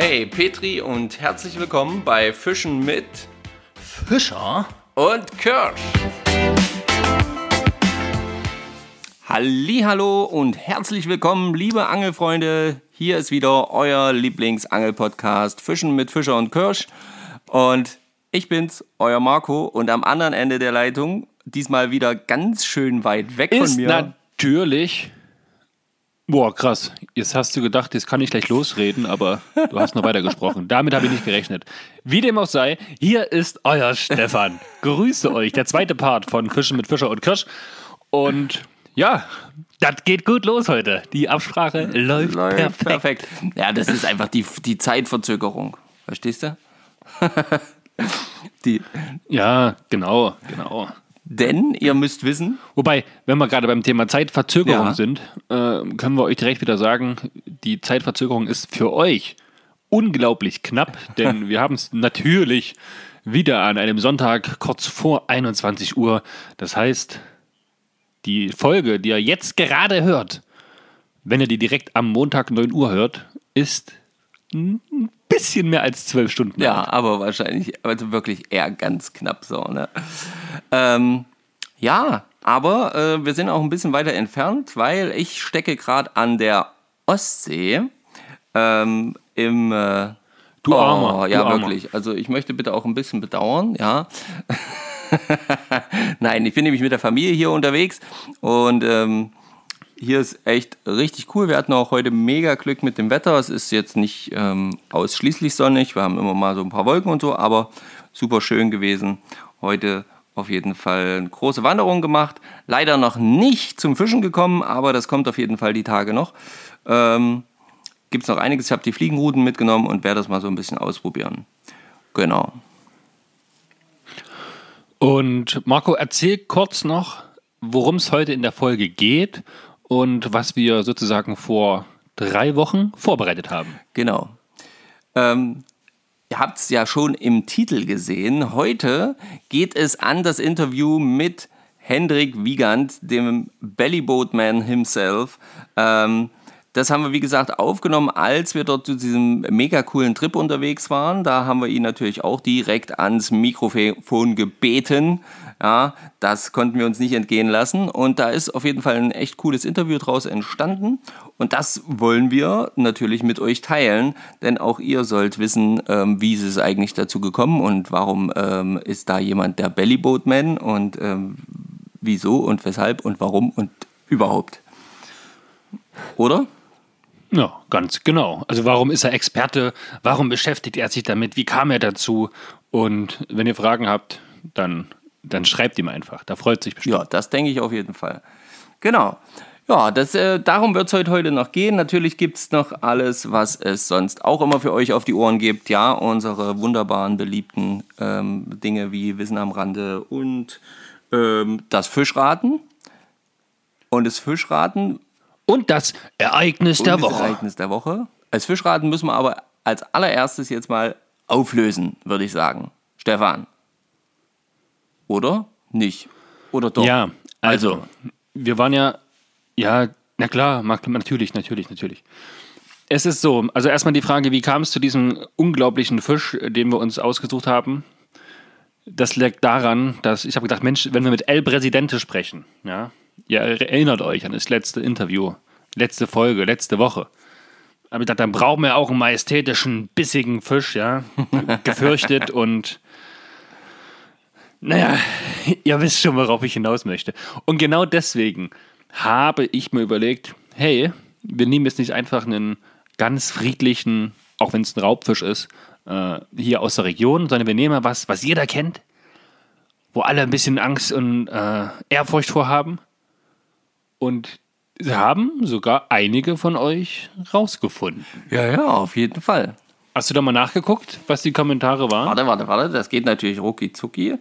Hey Petri und herzlich willkommen bei Fischen mit Fischer und Kirsch. Hallo und herzlich willkommen, liebe Angelfreunde. Hier ist wieder euer Lieblingsangelpodcast Fischen mit Fischer und Kirsch. Und ich bin's, euer Marco. Und am anderen Ende der Leitung, diesmal wieder ganz schön weit weg ist von mir. natürlich. Boah, krass. Jetzt hast du gedacht, jetzt kann ich gleich losreden, aber du hast noch weitergesprochen. Damit habe ich nicht gerechnet. Wie dem auch sei, hier ist euer Stefan. Grüße euch. Der zweite Part von Fischen mit Fischer und Kirsch. Und ja, das geht gut los heute. Die Absprache läuft, Läuft perfekt. perfekt. Ja, das ist einfach die, die Zeitverzögerung. Verstehst du? die, Ja, genau, genau. Denn ihr müsst wissen, Wobei, wenn wir gerade beim Thema Zeitverzögerung Ja. sind, äh, können wir euch direkt wieder sagen, die Zeitverzögerung ist für euch unglaublich knapp, denn wir haben es natürlich wieder an einem Sonntag kurz vor 21 Uhr. Das heißt, die Folge, die ihr jetzt gerade hört, wenn ihr die direkt am Montag 9 Uhr hört, ist ein bisschen mehr als zwölf Stunden. Ja, alt. aber wahrscheinlich, also wirklich eher ganz knapp so, ne? Ähm, ja, aber äh, wir sind auch ein bisschen weiter entfernt, weil ich stecke gerade an der Ostsee ähm, im äh, Du oh, Armer, ja du Armer. wirklich. Also ich möchte bitte auch ein bisschen bedauern, ja. Nein, ich bin nämlich mit der Familie hier unterwegs und ähm, hier ist echt richtig cool. Wir hatten auch heute mega Glück mit dem Wetter. Es ist jetzt nicht ähm, ausschließlich sonnig. Wir haben immer mal so ein paar Wolken und so, aber super schön gewesen. Heute auf jeden Fall eine große Wanderung gemacht. Leider noch nicht zum Fischen gekommen, aber das kommt auf jeden Fall die Tage noch. Ähm, Gibt es noch einiges. Ich habe die Fliegenrouten mitgenommen und werde das mal so ein bisschen ausprobieren. Genau. Und Marco, erzähl kurz noch, worum es heute in der Folge geht und was wir sozusagen vor drei Wochen vorbereitet haben. Genau. Ähm, ihr habt es ja schon im Titel gesehen. Heute geht es an das Interview mit Hendrik Wiegand, dem Bellyboatman himself. Ähm, das haben wir, wie gesagt, aufgenommen, als wir dort zu diesem mega coolen Trip unterwegs waren. Da haben wir ihn natürlich auch direkt ans Mikrofon gebeten. Ja, das konnten wir uns nicht entgehen lassen. Und da ist auf jeden Fall ein echt cooles Interview draus entstanden. Und das wollen wir natürlich mit euch teilen, denn auch ihr sollt wissen, ähm, wie ist es eigentlich dazu gekommen und warum ähm, ist da jemand der Bellyboatman und ähm, wieso und weshalb und warum und überhaupt. Oder? Ja, ganz genau. Also warum ist er Experte? Warum beschäftigt er sich damit? Wie kam er dazu? Und wenn ihr Fragen habt, dann, dann schreibt ihm einfach. Da freut sich bestimmt. Ja, das denke ich auf jeden Fall. Genau. Ja, das, äh, darum wird es heute, heute noch gehen. Natürlich gibt es noch alles, was es sonst auch immer für euch auf die Ohren gibt. Ja, unsere wunderbaren, beliebten ähm, Dinge wie Wissen am Rande und ähm, das Fischraten. Und das Fischraten Und das Ereignis der und das Woche. Ereignis der Woche. Als Fischraten müssen wir aber als allererstes jetzt mal auflösen, würde ich sagen. Stefan. Oder? Nicht. Oder doch? Ja, also, wir waren ja, ja, na klar, natürlich, natürlich, natürlich. Es ist so, also erstmal die Frage, wie kam es zu diesem unglaublichen Fisch, den wir uns ausgesucht haben? Das liegt daran, dass ich habe gedacht, Mensch, wenn wir mit El Presidente sprechen, ja, ihr erinnert euch an das letzte Interview, letzte Folge, letzte Woche. Aber ich dachte, dann brauchen wir auch einen majestätischen, bissigen Fisch, ja, gefürchtet und naja, ihr wisst schon, worauf ich hinaus möchte. Und genau deswegen habe ich mir überlegt, hey, wir nehmen jetzt nicht einfach einen ganz friedlichen, auch wenn es ein Raubfisch ist, äh, hier aus der Region, sondern wir nehmen mal was, was jeder kennt, wo alle ein bisschen Angst und äh, Ehrfurcht vorhaben. Und sie haben sogar einige von euch rausgefunden. Ja, ja, auf jeden Fall. Hast du da mal nachgeguckt, was die Kommentare waren? Warte, warte, warte, das geht natürlich rucki zucki.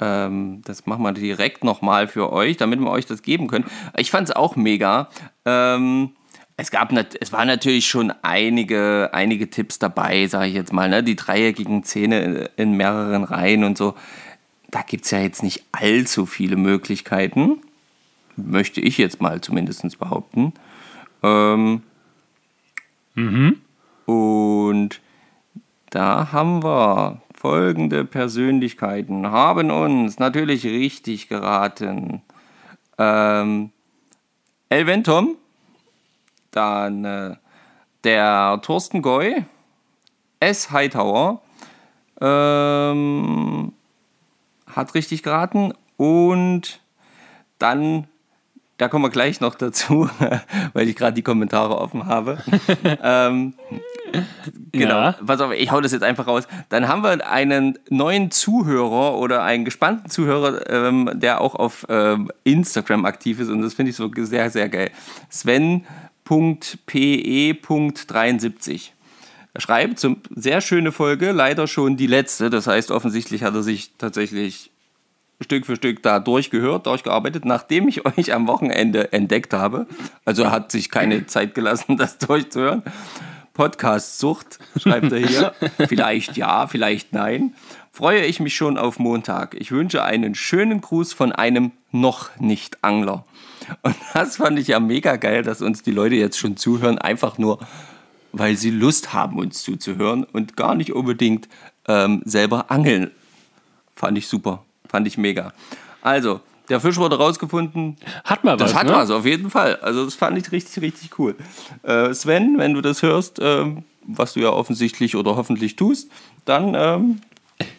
Ähm, das machen wir direkt nochmal für euch, damit wir euch das geben können. Ich fand es auch mega. Ähm, es gab, es waren natürlich schon einige, einige Tipps dabei, sage ich jetzt mal, ne? Die dreieckigen Zähne in, mehreren Reihen und so. Da gibt es ja jetzt nicht allzu viele Möglichkeiten. Möchte ich jetzt mal zumindest behaupten. Ähm, Und da haben wir folgende Persönlichkeiten, haben uns natürlich richtig geraten. Ähm, Elventom, dann äh, der Thorsten Goy, S. Hightower, ähm, hat richtig geraten und dann, da kommen wir gleich noch dazu, weil ich gerade die Kommentare offen habe. ähm, genau, ja. pass auf, ich hau das jetzt einfach raus. Dann haben wir einen neuen Zuhörer oder einen gespannten Zuhörer, ähm, der auch auf ähm, Instagram aktiv ist und das finde ich so sehr, sehr geil. Sven.pe.73 schreibt, zum, sehr schöne Folge, leider schon die letzte. Das heißt, offensichtlich hat er sich tatsächlich Stück für Stück da durchgehört, durchgearbeitet, nachdem ich euch am Wochenende entdeckt habe. Also hat sich keine Zeit gelassen, das durchzuhören. Podcast-Sucht, schreibt er hier. vielleicht ja, vielleicht nein. Freue ich mich schon auf Montag. Ich wünsche einen schönen Gruß von einem noch nicht Angler. Und das fand ich ja mega geil, dass uns die Leute jetzt schon zuhören, einfach nur weil sie Lust haben, uns zuzuhören und gar nicht unbedingt ähm, selber angeln. Fand ich super, fand ich mega. Also, der Fisch wurde rausgefunden. Hat mal was. Das hat ne? was, auf jeden Fall. Also, das fand ich richtig, richtig cool. Äh, Sven, wenn du das hörst, ähm, was du ja offensichtlich oder hoffentlich tust, dann ähm,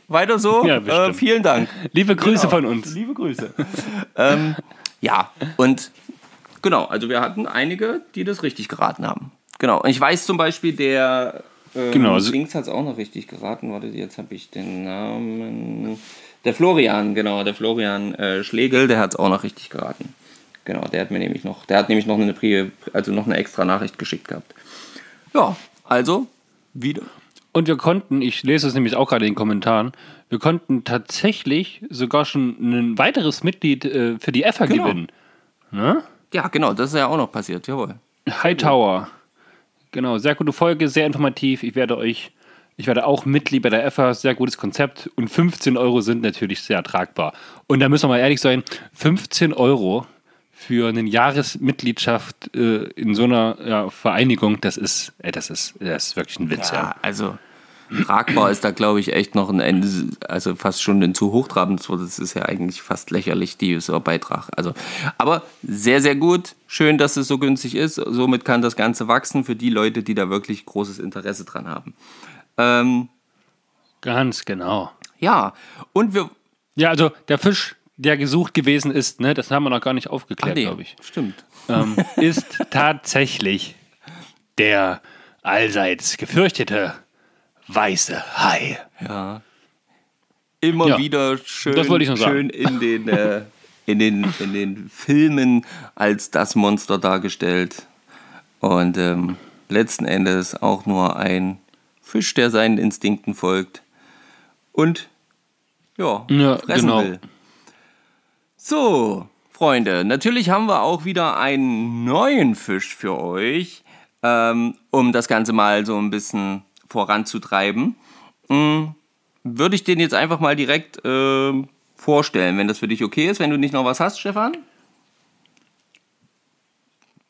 weiter so. Ja, äh, vielen Dank. Liebe Grüße genau. von uns. Liebe Grüße. ähm, ja, und genau, also wir hatten einige, die das richtig geraten haben. Genau. Und ich weiß zum Beispiel, der ähm, genau, also Links hat es auch noch richtig geraten. Warte, jetzt habe ich den Namen. Der Florian, genau, der Florian äh, Schlegel, der hat es auch noch richtig geraten. Genau, der hat mir nämlich noch, der hat nämlich noch eine Pri also noch eine extra Nachricht geschickt gehabt. Ja, also wieder. Und wir konnten, ich lese es nämlich auch gerade in den Kommentaren, wir konnten tatsächlich sogar schon ein weiteres Mitglied äh, für die EFA genau. gewinnen. Ne? Ja, genau, das ist ja auch noch passiert, jawohl. Hightower. Genau, sehr gute Folge, sehr informativ. Ich werde euch, ich werde auch Mitglied bei der EFA, sehr gutes Konzept und 15 Euro sind natürlich sehr tragbar. Und da müssen wir mal ehrlich sein, 15 Euro für eine Jahresmitgliedschaft äh, in so einer ja, Vereinigung, das ist, ey, das ist, das ist wirklich ein Witz. Ja, ja. also tragbar ist da, glaube ich, echt noch ein Ende, also fast schon ein zu hochtrabend. Das ist ja eigentlich fast lächerlich, dieser Beitrag. Also, aber sehr, sehr gut. Schön, dass es so günstig ist. Somit kann das Ganze wachsen für die Leute, die da wirklich großes Interesse dran haben. Ähm, Ganz genau. Ja, und wir. Ja, also der Fisch, der gesucht gewesen ist, ne, das haben wir noch gar nicht aufgeklärt, nee, glaube ich. Stimmt. Ähm, ist tatsächlich der allseits gefürchtete weiße Hai. Ja. Immer ja, wieder schön, schön in, den, äh, in, den, in den Filmen als das Monster dargestellt. Und ähm, letzten Endes auch nur ein Fisch, der seinen Instinkten folgt. Und ja, ja fressen genau. will. So, Freunde, natürlich haben wir auch wieder einen neuen Fisch für euch, ähm, um das Ganze mal so ein bisschen voranzutreiben, hm, würde ich den jetzt einfach mal direkt äh, vorstellen, wenn das für dich okay ist, wenn du nicht noch was hast, Stefan?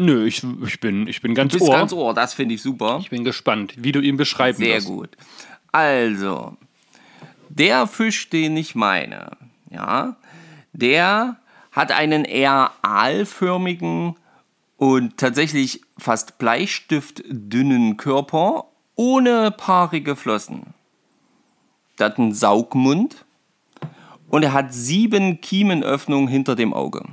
Nö, ich, ich, bin, ich bin ganz du bist Ohr. ganz Ohr, das finde ich super. Ich bin gespannt, wie du ihn beschreiben Sehr wirst. gut. Also, der Fisch, den ich meine, ja, der hat einen eher aalförmigen und tatsächlich fast bleistiftdünnen Körper ohne paarige Flossen. Der hat einen Saugmund und er hat sieben Kiemenöffnungen hinter dem Auge.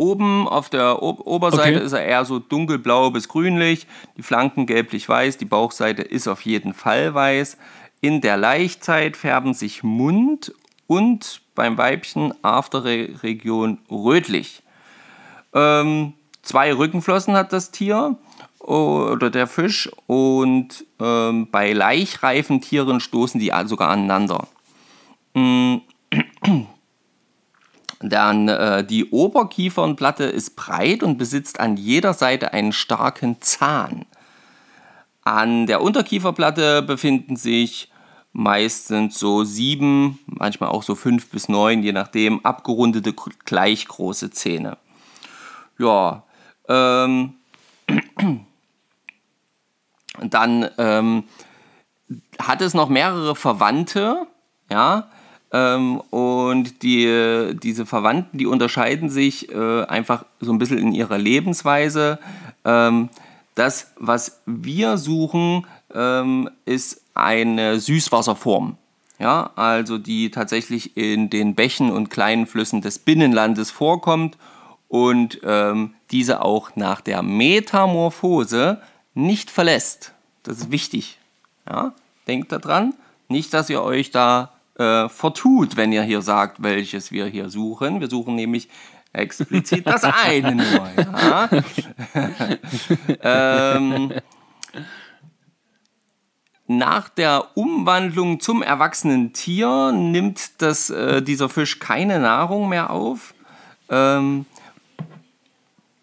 Oben auf der o Oberseite okay. ist er eher so dunkelblau bis grünlich, die Flanken gelblich-weiß, die Bauchseite ist auf jeden Fall weiß. In der Laichzeit färben sich Mund und beim Weibchen Afterregion rötlich. Ähm, zwei Rückenflossen hat das Tier oder der Fisch und ähm, bei laichreifen Tieren stoßen die sogar aneinander. Dann äh, die Oberkiefernplatte ist breit und besitzt an jeder Seite einen starken Zahn. An der Unterkieferplatte befinden sich meistens so sieben, manchmal auch so fünf bis neun, je nachdem, abgerundete gleich große Zähne. Ja, ähm, Dann ähm, hat es noch mehrere Verwandte, ja, ähm, und die, diese Verwandten, die unterscheiden sich äh, einfach so ein bisschen in ihrer Lebensweise. Ähm, das, was wir suchen, ähm, ist eine Süßwasserform. Ja, also die tatsächlich in den Bächen und kleinen Flüssen des Binnenlandes vorkommt und ähm, diese auch nach der Metamorphose nicht verlässt. Das ist wichtig. Ja, denkt daran, nicht, dass ihr euch da äh, vertut, wenn ihr hier sagt, welches wir hier suchen. Wir suchen nämlich explizit das eine nur. Ja? ähm, nach der Umwandlung zum erwachsenen Tier nimmt das, äh, dieser Fisch keine Nahrung mehr auf. Ähm,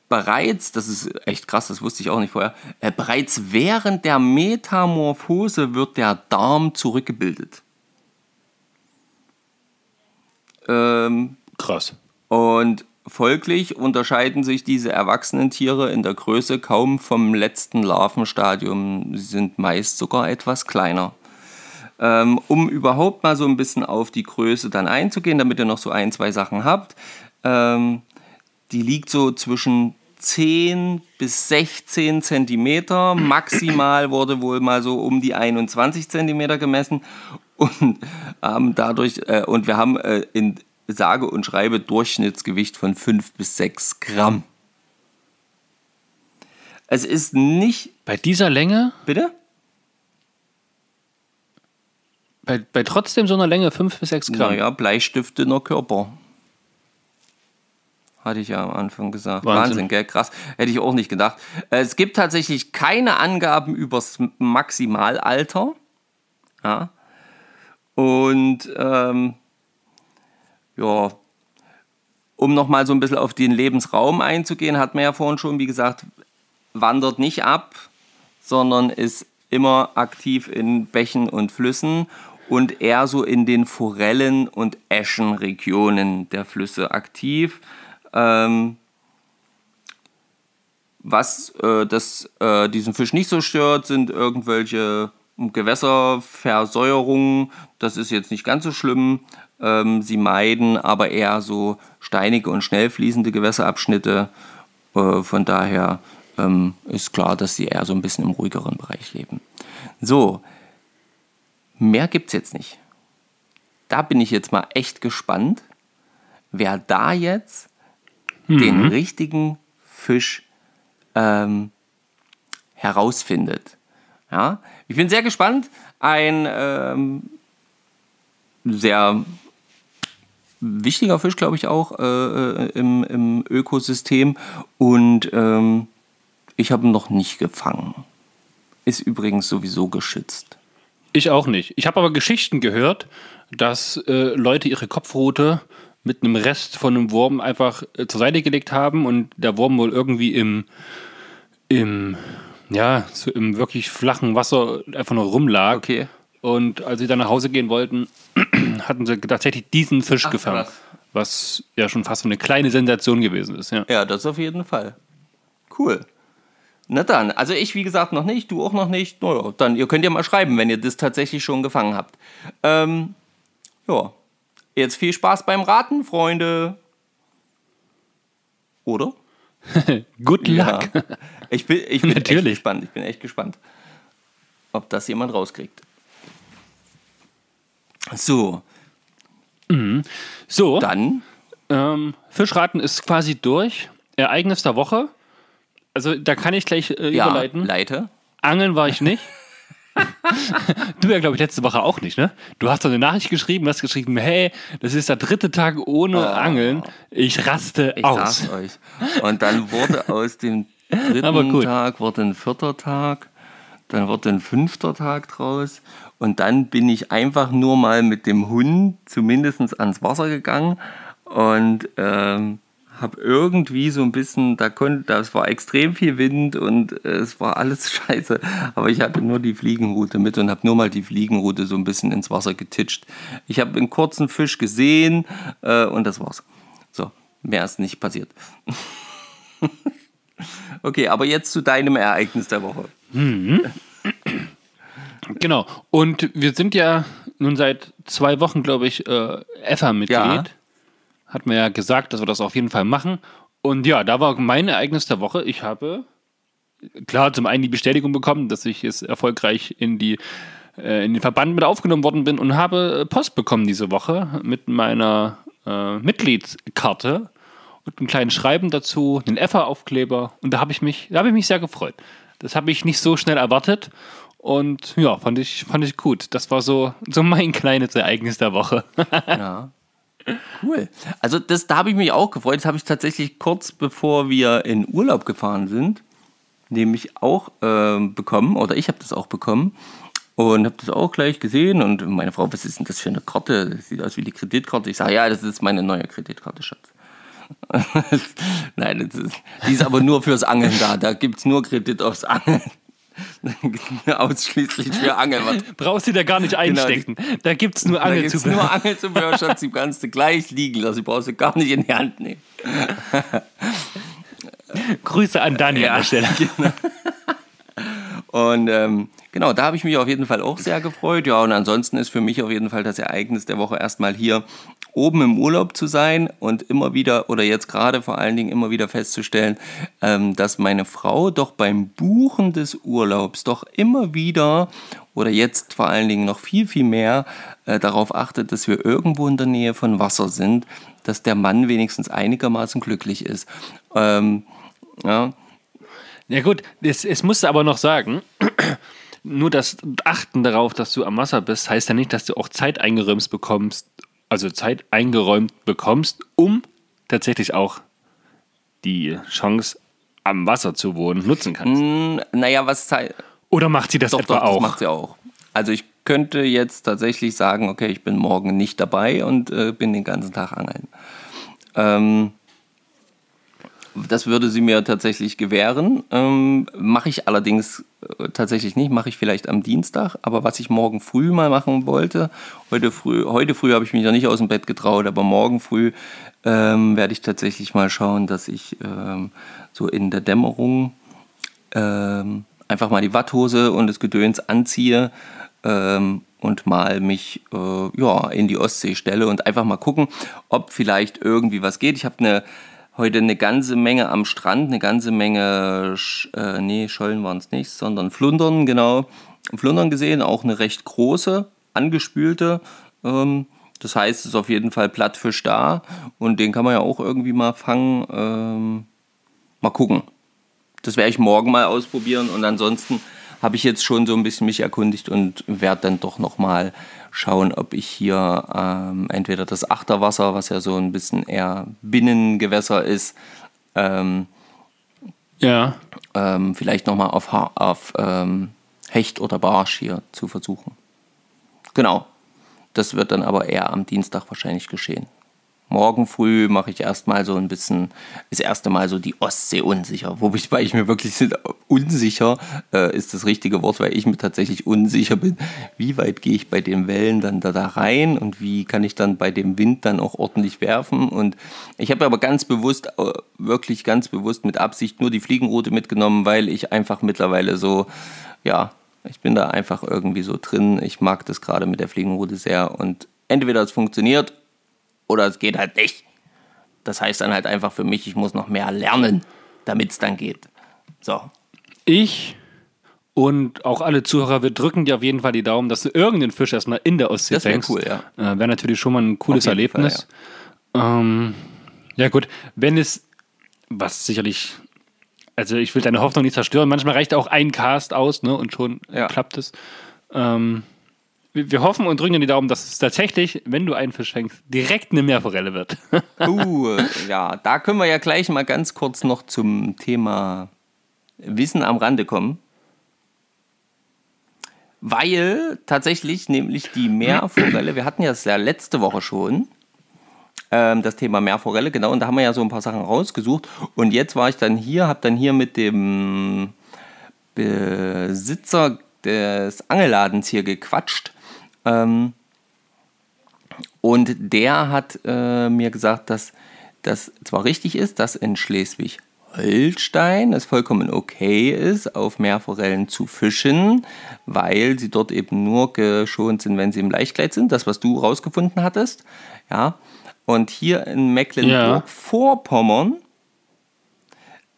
bereits, das ist echt krass, das wusste ich auch nicht vorher, äh, bereits während der Metamorphose wird der Darm zurückgebildet. Ähm, Krass. Und folglich unterscheiden sich diese erwachsenen Tiere in der Größe kaum vom letzten Larvenstadium. Sie sind meist sogar etwas kleiner. Ähm, um überhaupt mal so ein bisschen auf die Größe dann einzugehen, damit ihr noch so ein, zwei Sachen habt. Ähm, die liegt so zwischen 10 bis 16 Zentimeter. Maximal wurde wohl mal so um die 21 Zentimeter gemessen. Und haben dadurch, äh, und wir haben äh, in sage und schreibe Durchschnittsgewicht von 5 bis 6 Gramm. Es ist nicht. Bei dieser Länge? Bitte? Bei, bei trotzdem so einer Länge 5 bis 6 Gramm? Naja, Bleistift in der Körper. Hatte ich ja am Anfang gesagt. Wahnsinn. Wahnsinn, gell? Krass. Hätte ich auch nicht gedacht. Es gibt tatsächlich keine Angaben übers Maximalalter. Ja. Und ähm, ja, um nochmal so ein bisschen auf den Lebensraum einzugehen, hat man ja vorhin schon, wie gesagt, wandert nicht ab, sondern ist immer aktiv in Bächen und Flüssen und eher so in den Forellen- und Eschenregionen der Flüsse aktiv. Ähm, was äh, das, äh, diesen Fisch nicht so stört, sind irgendwelche Gewässerversäuerungen. Das ist jetzt nicht ganz so schlimm. Ähm, sie meiden aber eher so steinige und schnell fließende Gewässerabschnitte. Äh, von daher ähm, ist klar, dass sie eher so ein bisschen im ruhigeren Bereich leben. So, mehr gibt es jetzt nicht. Da bin ich jetzt mal echt gespannt, wer da jetzt mhm. den richtigen Fisch ähm, herausfindet. Ja, ich bin sehr gespannt. Ein ähm, sehr wichtiger Fisch, glaube ich, auch äh, äh, im, im, Ökosystem. Und ähm, ich habe ihn noch nicht gefangen. Ist übrigens sowieso geschützt. Ich auch nicht. Ich habe aber Geschichten gehört, dass äh, Leute ihre Kopfrute mit einem Rest von einem Wurm einfach äh, zur Seite gelegt haben und der Wurm wohl irgendwie im, im, ja, so im wirklich flachen Wasser einfach nur rumlag. Okay. Und als sie dann nach Hause gehen wollten, hatten sie tatsächlich diesen Fisch Ach, gefangen. Krass. Was ja schon fast so eine kleine Sensation gewesen ist. Ja, ja das auf jeden Fall. Cool. Na dann, also ich wie gesagt noch nicht, du auch noch nicht. Naja, dann ihr könnt ja mal schreiben, wenn ihr das tatsächlich schon gefangen habt. Ähm, ja, jetzt viel Spaß beim Raten, Freunde. Oder? Good luck. Ja. Ich bin, ich bin echt gespannt. Ich bin echt gespannt, ob das jemand rauskriegt. So. Mhm. So. Dann. Ähm, Fischraten ist quasi durch. Ereignis der Woche. Also da kann ich gleich äh, ja, überleiten. Leite. Angeln war ich nicht. du ja, glaube ich, letzte Woche auch nicht, ne? Du hast doch eine Nachricht geschrieben, hast geschrieben, hey, das ist der dritte Tag ohne oh. Angeln. Ich raste ich aus. Ich euch. Und dann wurde aus dem dritten Tag wurde ein vierter Tag, dann wurde ein fünfter Tag draus und dann bin ich einfach nur mal mit dem Hund zumindest ans Wasser gegangen und ähm, habe irgendwie so ein bisschen, da konnte, das war extrem viel Wind und äh, es war alles scheiße. Aber ich hatte nur die Fliegenroute mit und habe nur mal die Fliegenroute so ein bisschen ins Wasser getitscht. Ich habe einen kurzen Fisch gesehen äh, und das war's. So, mehr ist nicht passiert. okay, aber jetzt zu deinem Ereignis der Woche. Mhm. Genau. Und wir sind ja nun seit zwei Wochen, glaube ich, äh, EFA-Mitglied. Ja. Hat mir ja gesagt, dass wir das auf jeden Fall machen. Und ja, da war mein Ereignis der Woche. Ich habe klar zum einen die Bestätigung bekommen, dass ich jetzt erfolgreich in die äh, in den Verband mit aufgenommen worden bin und habe Post bekommen diese Woche mit meiner äh, Mitgliedskarte und einem kleinen Schreiben dazu, einen EFA-Aufkleber und da habe ich mich, da habe ich mich sehr gefreut. Das habe ich nicht so schnell erwartet und ja, fand ich, fand ich gut. Das war so, so mein kleines Ereignis der Woche. Ja. Cool. Also das, da habe ich mich auch gefreut. Das habe ich tatsächlich kurz bevor wir in Urlaub gefahren sind, nämlich auch äh, bekommen, oder ich habe das auch bekommen und habe das auch gleich gesehen und meine Frau, was ist denn das für eine Karte? Das sieht aus wie die Kreditkarte. Ich sage, ja, das ist meine neue Kreditkarte, Schatz. Nein, das ist, die ist aber nur fürs Angeln da. Da gibt es nur Kredit aufs Angeln. Ausschließlich für Angeln. Brauchst du da gar nicht einstecken. da gibt es nur Da Angelzubehör. nur Angelzubehör, Schatz. Die kannst du gleich liegen lassen. Die brauchst du gar nicht in die Hand nehmen. Grüße an Dani an der Stelle. Und ähm, genau, da habe ich mich auf jeden Fall auch sehr gefreut. Ja, und ansonsten ist für mich auf jeden Fall das Ereignis der Woche erstmal hier oben im Urlaub zu sein und immer wieder, oder jetzt gerade vor allen Dingen immer wieder festzustellen, ähm, dass meine Frau doch beim Buchen des Urlaubs doch immer wieder oder jetzt vor allen Dingen noch viel, viel mehr äh, darauf achtet, dass wir irgendwo in der Nähe von Wasser sind, dass der Mann wenigstens einigermaßen glücklich ist. Ähm, ja, Ja gut, es, es musst du aber noch sagen, nur das Achten darauf, dass du am Wasser bist, heißt ja nicht, dass du auch Zeit eingeräumt bekommst, also Zeit eingeräumt bekommst, um tatsächlich auch die Chance am Wasser zu wohnen nutzen kannst. mh, naja, was Zeit. Oder macht sie das Doch, etwa doch, das auch? macht sie auch. Also ich könnte jetzt tatsächlich sagen, okay, ich bin morgen nicht dabei und äh, bin den ganzen Tag angeln. Ähm, das würde sie mir tatsächlich gewähren. Ähm, mache ich allerdings äh, tatsächlich nicht, mache ich vielleicht am Dienstag. Aber was ich morgen früh mal machen wollte, heute früh, heute früh habe ich mich noch nicht aus dem Bett getraut, aber morgen früh ähm, werde ich tatsächlich mal schauen, dass ich ähm, so in der Dämmerung ähm, einfach mal die Watthose und das Gedöns anziehe ähm, und mal mich äh, ja, in die Ostsee stelle und einfach mal gucken, ob vielleicht irgendwie was geht. Ich habe eine, heute eine ganze Menge am Strand, eine ganze Menge, äh, nee, Schollen waren es nicht, sondern Flundern, genau, Flundern gesehen, auch eine recht große, angespülte. Ähm, das heißt, es ist auf jeden Fall Plattfisch da und den kann man ja auch irgendwie mal fangen. Ähm, mal gucken. Das werde ich morgen mal ausprobieren und ansonsten habe ich jetzt schon so ein bisschen mich erkundigt und werde dann doch noch mal schauen, ob ich hier ähm, entweder das Achterwasser, was ja so ein bisschen eher Binnengewässer ist, ähm, Ja. ähm, vielleicht noch mal auf, Ha- auf ähm, Hecht oder Barsch hier zu versuchen. Genau. Das wird dann aber eher am Dienstag wahrscheinlich geschehen. Morgen früh mache ich erstmal so ein bisschen, das erste Mal so die Ostsee unsicher. Wobei ich mir wirklich unsicher äh, ist das richtige Wort, weil ich mir tatsächlich unsicher bin, wie weit gehe ich bei den Wellen dann da, da rein und wie kann ich dann bei dem Wind dann auch ordentlich werfen. Und ich habe aber ganz bewusst, äh, wirklich ganz bewusst mit Absicht nur die Fliegenroute mitgenommen, weil ich einfach mittlerweile so, ja, ich bin da einfach irgendwie so drin. Ich mag das gerade mit der Fliegenroute sehr und entweder es funktioniert oder es geht halt nicht. Das heißt dann halt einfach für mich, ich muss noch mehr lernen, damit es dann geht. So. Ich und auch alle Zuhörer, wir drücken dir auf jeden Fall die Daumen, dass du irgendeinen Fisch erstmal in der Ostsee Das fängst. cool, ja. Äh, Wäre natürlich schon mal ein cooles Auf jeden Erlebnis. ähm, ja, gut, wenn es, was sicherlich, also ich will deine Hoffnung nicht zerstören, manchmal reicht auch ein Cast aus, ne, und schon Ja. klappt es. Ähm, wir, wir hoffen und drücken die Daumen, dass es tatsächlich, wenn du einen Fisch fängst, direkt eine Meerforelle wird. Uh, ja, da können wir ja gleich mal ganz kurz noch zum Thema Wissen am Rande kommen. Weil tatsächlich nämlich die Meerforelle, wir hatten ja das ja letzte Woche schon, ähm, das Thema Meerforelle, genau, und da haben wir ja so ein paar Sachen rausgesucht. Und jetzt war ich dann hier, habe dann hier mit dem Besitzer des Angelladens hier gequatscht. Ähm, und der hat äh, mir gesagt, dass das zwar richtig ist, dass in Holstein es vollkommen okay ist, auf Meerforellen zu fischen, weil sie dort eben nur geschont sind, wenn sie im Leichtkleid sind. Das, was du rausgefunden hattest. Ja. Und hier in Mecklenburg-Vorpommern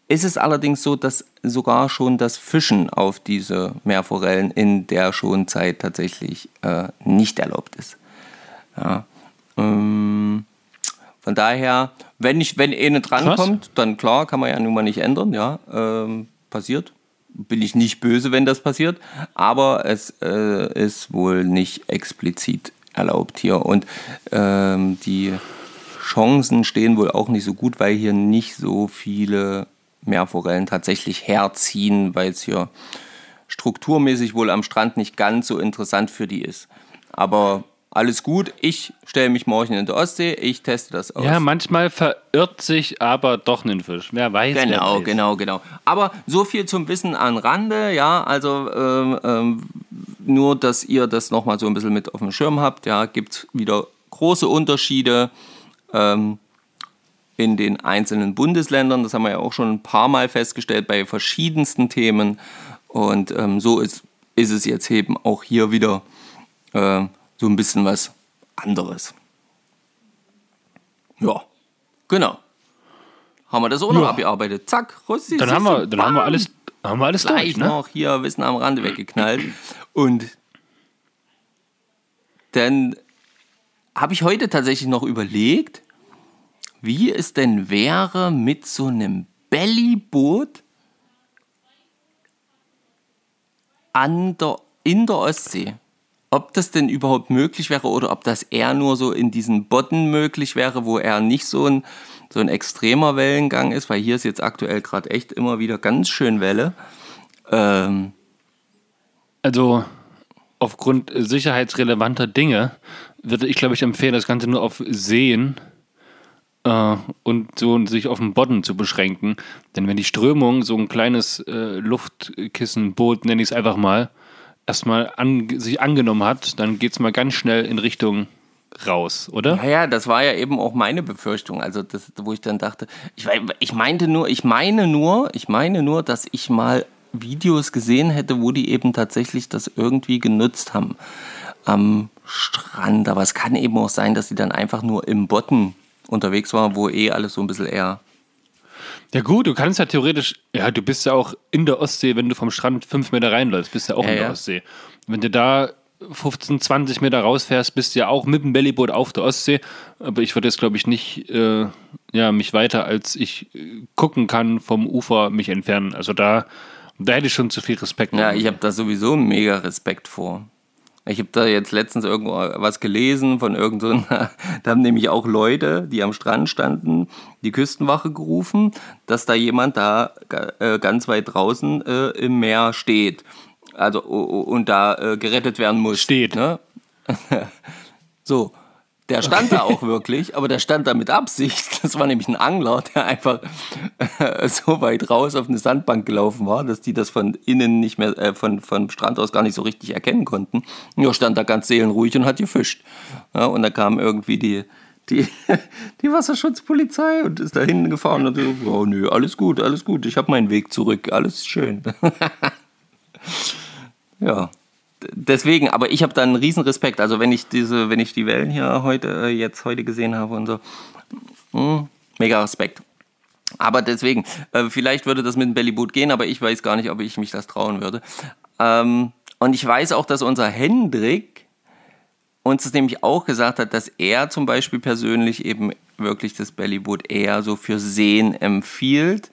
ist es allerdings so, dass sogar schon das Fischen auf diese Meerforellen in der Schonzeit tatsächlich äh, nicht erlaubt ist. Ja. Ähm, von daher, wenn, ich, wenn eine drankommt, Krass. dann klar, kann man ja nun mal nicht ändern, ja, ähm, passiert. Bin ich nicht böse, wenn das passiert, aber es äh, ist wohl nicht explizit erlaubt hier. Und ähm, die Chancen stehen wohl auch nicht so gut, weil hier nicht so viele Meerforellen tatsächlich herziehen, weil es hier strukturmäßig wohl am Strand nicht ganz so interessant für die ist. Aber alles gut, ich stelle mich morgen in der Ostsee, ich teste das aus. Ja, manchmal verirrt sich aber doch ein Fisch. Wer weiß. Genau, wer weiß. genau, genau. Aber so viel zum Wissen an Rande, ja, also ähm, ähm, nur, dass ihr das nochmal so ein bisschen mit auf dem Schirm habt, ja, gibt es wieder große Unterschiede ähm, in den einzelnen Bundesländern. Das haben wir ja auch schon ein paar Mal festgestellt bei verschiedensten Themen. Und ähm, so ist, ist es jetzt eben auch hier wieder. Äh, so ein bisschen was anderes. Ja, genau. Haben wir das auch noch ja. abgearbeitet. Zack, Rossi. Dann, haben wir, dann haben wir alles, haben wir alles Gleich durch, ne? noch hier Wissen am Rande weggeknallt. Und dann habe ich heute tatsächlich noch überlegt, wie es denn wäre mit so einem Bellyboot an der, in der Ostsee ob das denn überhaupt möglich wäre oder ob das eher nur so in diesen Bodden möglich wäre, wo er nicht so ein, so ein extremer Wellengang ist, weil hier ist jetzt aktuell gerade echt immer wieder ganz schön Welle. Ähm also aufgrund sicherheitsrelevanter Dinge würde ich, glaube ich, empfehlen, das Ganze nur auf Seen äh, und so sich auf den Bodden zu beschränken. Denn wenn die Strömung so ein kleines äh, Luftkissenboot, nenne ich es einfach mal, erstmal an, sich angenommen hat, dann geht es mal ganz schnell in Richtung raus, oder? Ja, ja, das war ja eben auch meine Befürchtung. Also, das, wo ich dann dachte, ich, ich meinte nur, ich meine nur, ich meine nur, dass ich mal Videos gesehen hätte, wo die eben tatsächlich das irgendwie genutzt haben am Strand. Aber es kann eben auch sein, dass sie dann einfach nur im Botten unterwegs waren, wo eh alles so ein bisschen eher ja gut, du kannst ja theoretisch, ja, du bist ja auch in der Ostsee, wenn du vom Strand fünf Meter reinläufst, bist ja auch ja, in der ja. Ostsee. Wenn du da 15, 20 Meter rausfährst, bist du ja auch mit dem Bellyboot auf der Ostsee. Aber ich würde jetzt, glaube ich, nicht äh, ja, mich weiter, als ich äh, gucken kann, vom Ufer mich entfernen. Also da, da hätte ich schon zu viel Respekt. Ja, ich habe da sowieso mega Respekt vor. Ich habe da jetzt letztens irgendwo was gelesen von irgendeiner, so da haben nämlich auch Leute, die am Strand standen, die Küstenwache gerufen, dass da jemand da äh, ganz weit draußen äh, im Meer steht. Also und da äh, gerettet werden muss. Steht. Ne? so. Der stand da auch wirklich, aber der stand da mit Absicht. Das war nämlich ein Angler, der einfach äh, so weit raus auf eine Sandbank gelaufen war, dass die das von innen nicht mehr, äh, von, vom Strand aus gar nicht so richtig erkennen konnten. Ja, stand da ganz seelenruhig und hat gefischt. Ja, und da kam irgendwie die, die, die Wasserschutzpolizei und ist da hinten gefahren und so, oh nö, alles gut, alles gut, ich habe meinen Weg zurück, alles schön. ja deswegen, aber ich habe da einen riesen Respekt. Also wenn ich diese, wenn ich die Wellen hier heute, äh, jetzt heute gesehen habe und so, hm, mega Respekt. Aber deswegen, äh, vielleicht würde das mit dem Bellyboot gehen, aber ich weiß gar nicht, ob ich mich das trauen würde. Ähm, und ich weiß auch, dass unser Hendrik uns das nämlich auch gesagt hat, dass er zum Beispiel persönlich eben wirklich das Bellyboot eher so für Seen empfiehlt,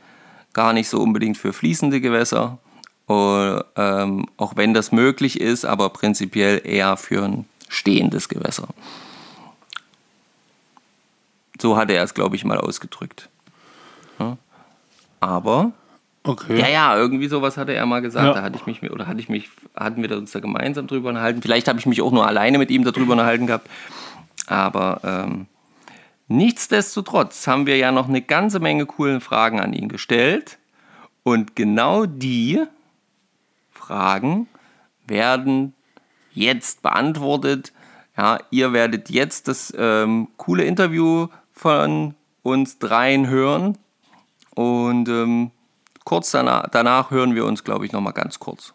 gar nicht so unbedingt für fließende Gewässer. Und, ähm, auch wenn das möglich ist, aber prinzipiell eher für ein stehendes Gewässer. So hat er es, glaube ich, mal ausgedrückt. Ja. Aber Okay. Ja, ja, irgendwie sowas hatte er mal gesagt. Ja. Da hatte ich mich, oder hatte ich mich, hatten wir uns da gemeinsam drüber unterhalten. Vielleicht habe ich mich auch nur alleine mit ihm darüber unterhalten gehabt. Aber ähm, nichtsdestotrotz haben wir ja noch eine ganze Menge coolen Fragen an ihn gestellt. Und genau die Fragen werden jetzt beantwortet. Ja, ihr werdet jetzt das ähm, coole Interview von uns dreien hören. Und ähm, kurz danach, danach hören wir uns, glaube ich, nochmal ganz kurz.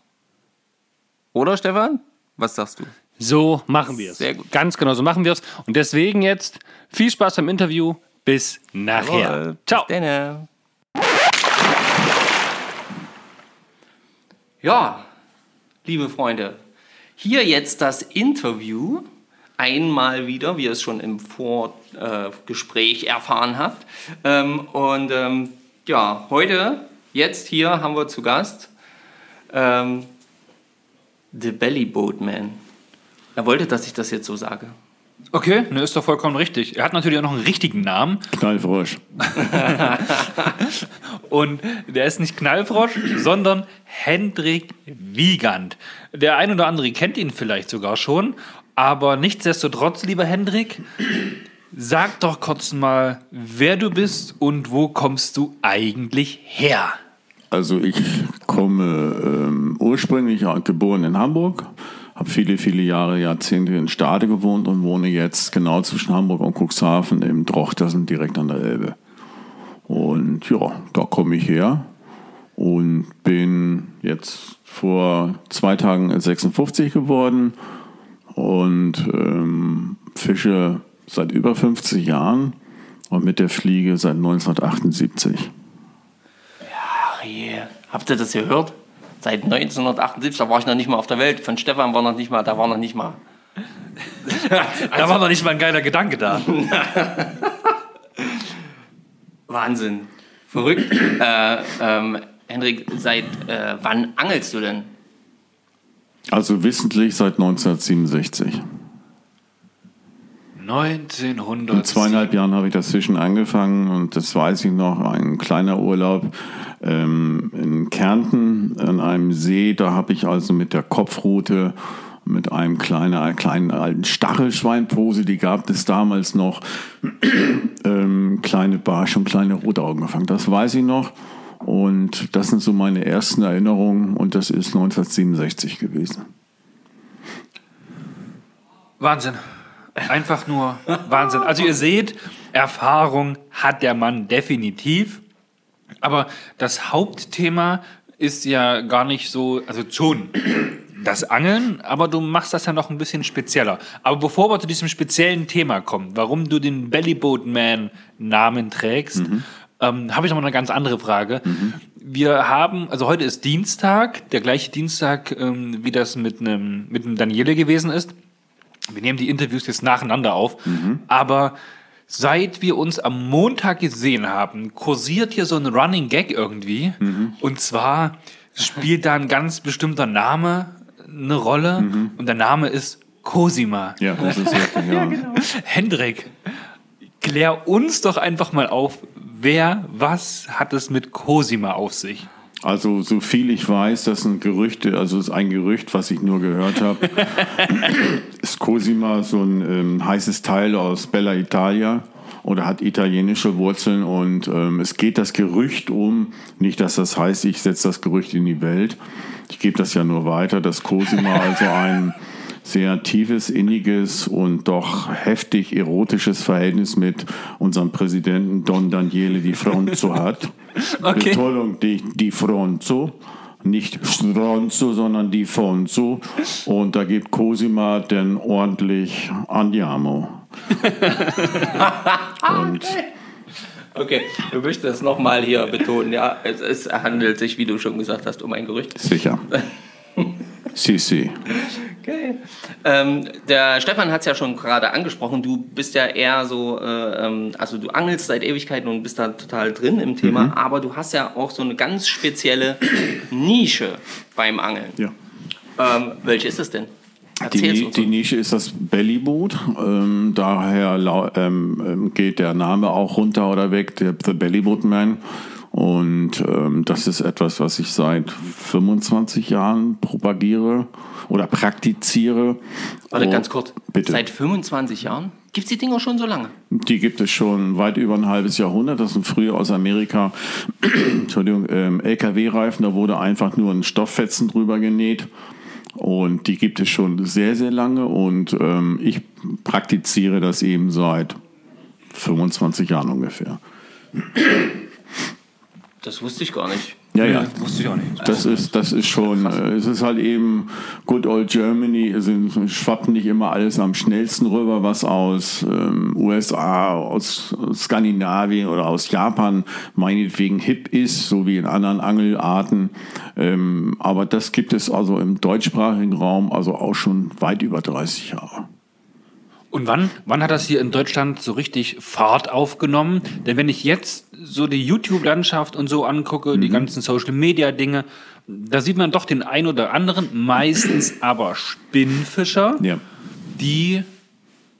Oder, Stefan? Was sagst du? So machen wir es. Sehr gut. Ganz genau so machen wir es. Und deswegen jetzt viel Spaß beim Interview. Bis nachher. Jawohl. Ciao. Bis Ja, liebe Freunde, hier jetzt das Interview. Einmal wieder, wie ihr es schon im Vorgespräch erfahren habt. Ähm, und ähm, ja, heute, jetzt hier haben wir zu Gast ähm, The Belly Boat Man. Er wollte, dass ich das jetzt so sage. Okay, ne, ist doch vollkommen richtig. Er hat natürlich auch noch einen richtigen Namen. Knallfrosch. Und der ist nicht Knallfrosch, sondern Hendrik Wiegand. Der ein oder andere kennt ihn vielleicht sogar schon. Aber nichtsdestotrotz, lieber Hendrik, sag doch kurz mal, wer du bist und wo kommst du eigentlich her? Also ich komme ähm, ursprünglich geboren in Hamburg, habe viele, viele Jahre, Jahrzehnte in Stade gewohnt und wohne jetzt genau zwischen Hamburg und Cuxhaven im Drochtersen direkt an der Elbe. Und ja, da komme ich her und bin jetzt vor zwei Tagen 56 geworden und ähm, fische seit über 50 Jahren und mit der Fliege seit 1978. Ach je, habt ihr das gehört? Seit 1978, da war ich noch nicht mal auf der Welt. Von Stefan war noch nicht mal, da war noch nicht mal. da war noch nicht mal ein geiler Gedanke da. Wahnsinn. Verrückt. äh, ähm, Hendrik, seit äh, wann angelst du denn? Also wissentlich seit 1967. 1900. In zweieinhalb Jahren habe ich das Fischen angefangen und das weiß ich noch, ein kleiner Urlaub ähm, in Kärnten an einem See. Da habe ich also mit der Kopfrute mit einem kleinen, kleinen alten Stachelschweinpose, die gab es damals noch, ähm, kleine Barsch und kleine Rotaugen gefangen. Das weiß ich noch. Und das sind so meine ersten Erinnerungen und das ist 1967 gewesen. Wahnsinn. Einfach nur Wahnsinn. Also ihr seht, Erfahrung hat der Mann definitiv. Aber das Hauptthema ist ja gar nicht so, also schon das Angeln, aber du machst das ja noch ein bisschen spezieller. Aber bevor wir zu diesem speziellen Thema kommen, warum du den Bellyboat Man Namen trägst, ähm, habe ich noch mal eine ganz andere Frage. Wir haben, also heute ist Dienstag, der gleiche Dienstag, ähm, wie das mit einem mit einem Daniele gewesen ist. Wir nehmen die Interviews jetzt nacheinander auf, aber seit wir uns am Montag gesehen haben, kursiert hier so ein Running Gag irgendwie. Und zwar spielt da ein ganz bestimmter Name eine Rolle und der Name ist Cosima. Ja, das ist wirklich, ja. Hendrik, klär uns doch einfach mal auf, wer, was hat es mit Cosima auf sich? Also so viel ich weiß, das sind Gerüchte, also es ist ein Gerücht, was ich nur gehört habe. ist Cosima so ein ähm, heißes Teil aus Bella Italia oder hat italienische Wurzeln und ähm, es geht das Gerücht um, nicht dass das heißt, ich setze das Gerücht in die Welt. Ich gebe das ja nur weiter, dass Cosima also ein sehr tiefes, inniges und doch heftig erotisches Verhältnis mit unserem Präsidenten Don Daniele Di Fronzo hat. Okay. Betonung die, die Fronzo, nicht Stronzo, sondern die Fonzo. Und da gibt Cosima denn ordentlich Andiamo. Und Okay, du möchtest das nochmal hier betonen. Ja, es, es handelt sich, wie du schon gesagt hast, um ein Gerücht. sicher. Si, si. Okay. Ähm, der Stefan hat es ja schon gerade angesprochen. Du bist ja eher so, äh, ähm, also du angelst seit Ewigkeiten und bist da total drin im Thema, aber du hast ja auch so eine ganz spezielle Nische beim Angeln. Ja. Ähm, welche ist es denn? Die, die Nische ist das Bellyboot. Ähm, daher ähm, ähm, geht der Name auch runter oder weg, der The Bellyboat Man. Und ähm, das ist etwas, was ich seit 25 Jahren propagiere oder praktiziere. Warte, Und- ganz kurz. Bitte. Seit 25 Jahren? Gibt es die Dinger schon so lange? Die gibt es schon weit über ein halbes Jahrhundert. Das sind früher aus Amerika, Entschuldigung, ähm, LKW-Reifen. Da wurde einfach nur ein Stofffetzen drüber genäht. Und die gibt es schon sehr, sehr lange. Und ähm, ich praktiziere das eben seit 25 Jahren ungefähr. Das wusste ich gar nicht. Ja, ja. Wusste ich auch nicht. Das ist, das ist schon, äh, es ist halt eben good old Germany, es schwappt nicht immer alles am schnellsten rüber, was aus ähm, USA, aus Skandinavien oder aus Japan meinetwegen hip ist, so wie in anderen Angelarten. Ähm, aber das gibt es also im deutschsprachigen Raum also auch schon weit über 30 Jahre. Und wann, wann hat das hier in Deutschland so richtig Fahrt aufgenommen? Denn wenn ich jetzt so die YouTube-Landschaft und so angucke, die ganzen Social-Media-Dinge, da sieht man doch den ein oder anderen, meistens aber Spinnfischer, Ja. die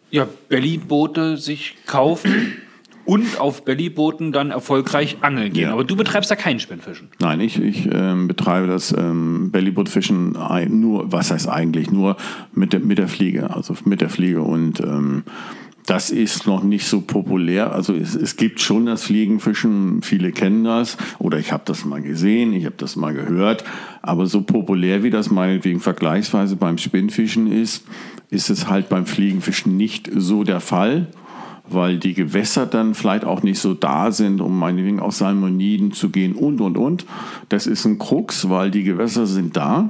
ja, Bellyboote sich kaufen und auf Bellybooten dann erfolgreich angeln gehen. Ja. Aber du betreibst da kein Spinnfischen. Nein, ich, ich ähm, betreibe das ähm, Bellyboot-Fischen nur, was heißt eigentlich, nur mit der, mit der Fliege, also mit der Fliege und ähm, das ist noch nicht so populär. Also es, es gibt schon das Fliegenfischen, viele kennen das oder ich habe das mal gesehen, ich habe das mal gehört, aber so populär wie das meinetwegen vergleichsweise beim Spinnfischen ist, ist es halt beim Fliegenfischen nicht so der Fall weil die Gewässer dann vielleicht auch nicht so da sind, um meinetwegen aus Salmoniden zu gehen und, und, und. Das ist ein Krux, weil die Gewässer sind da.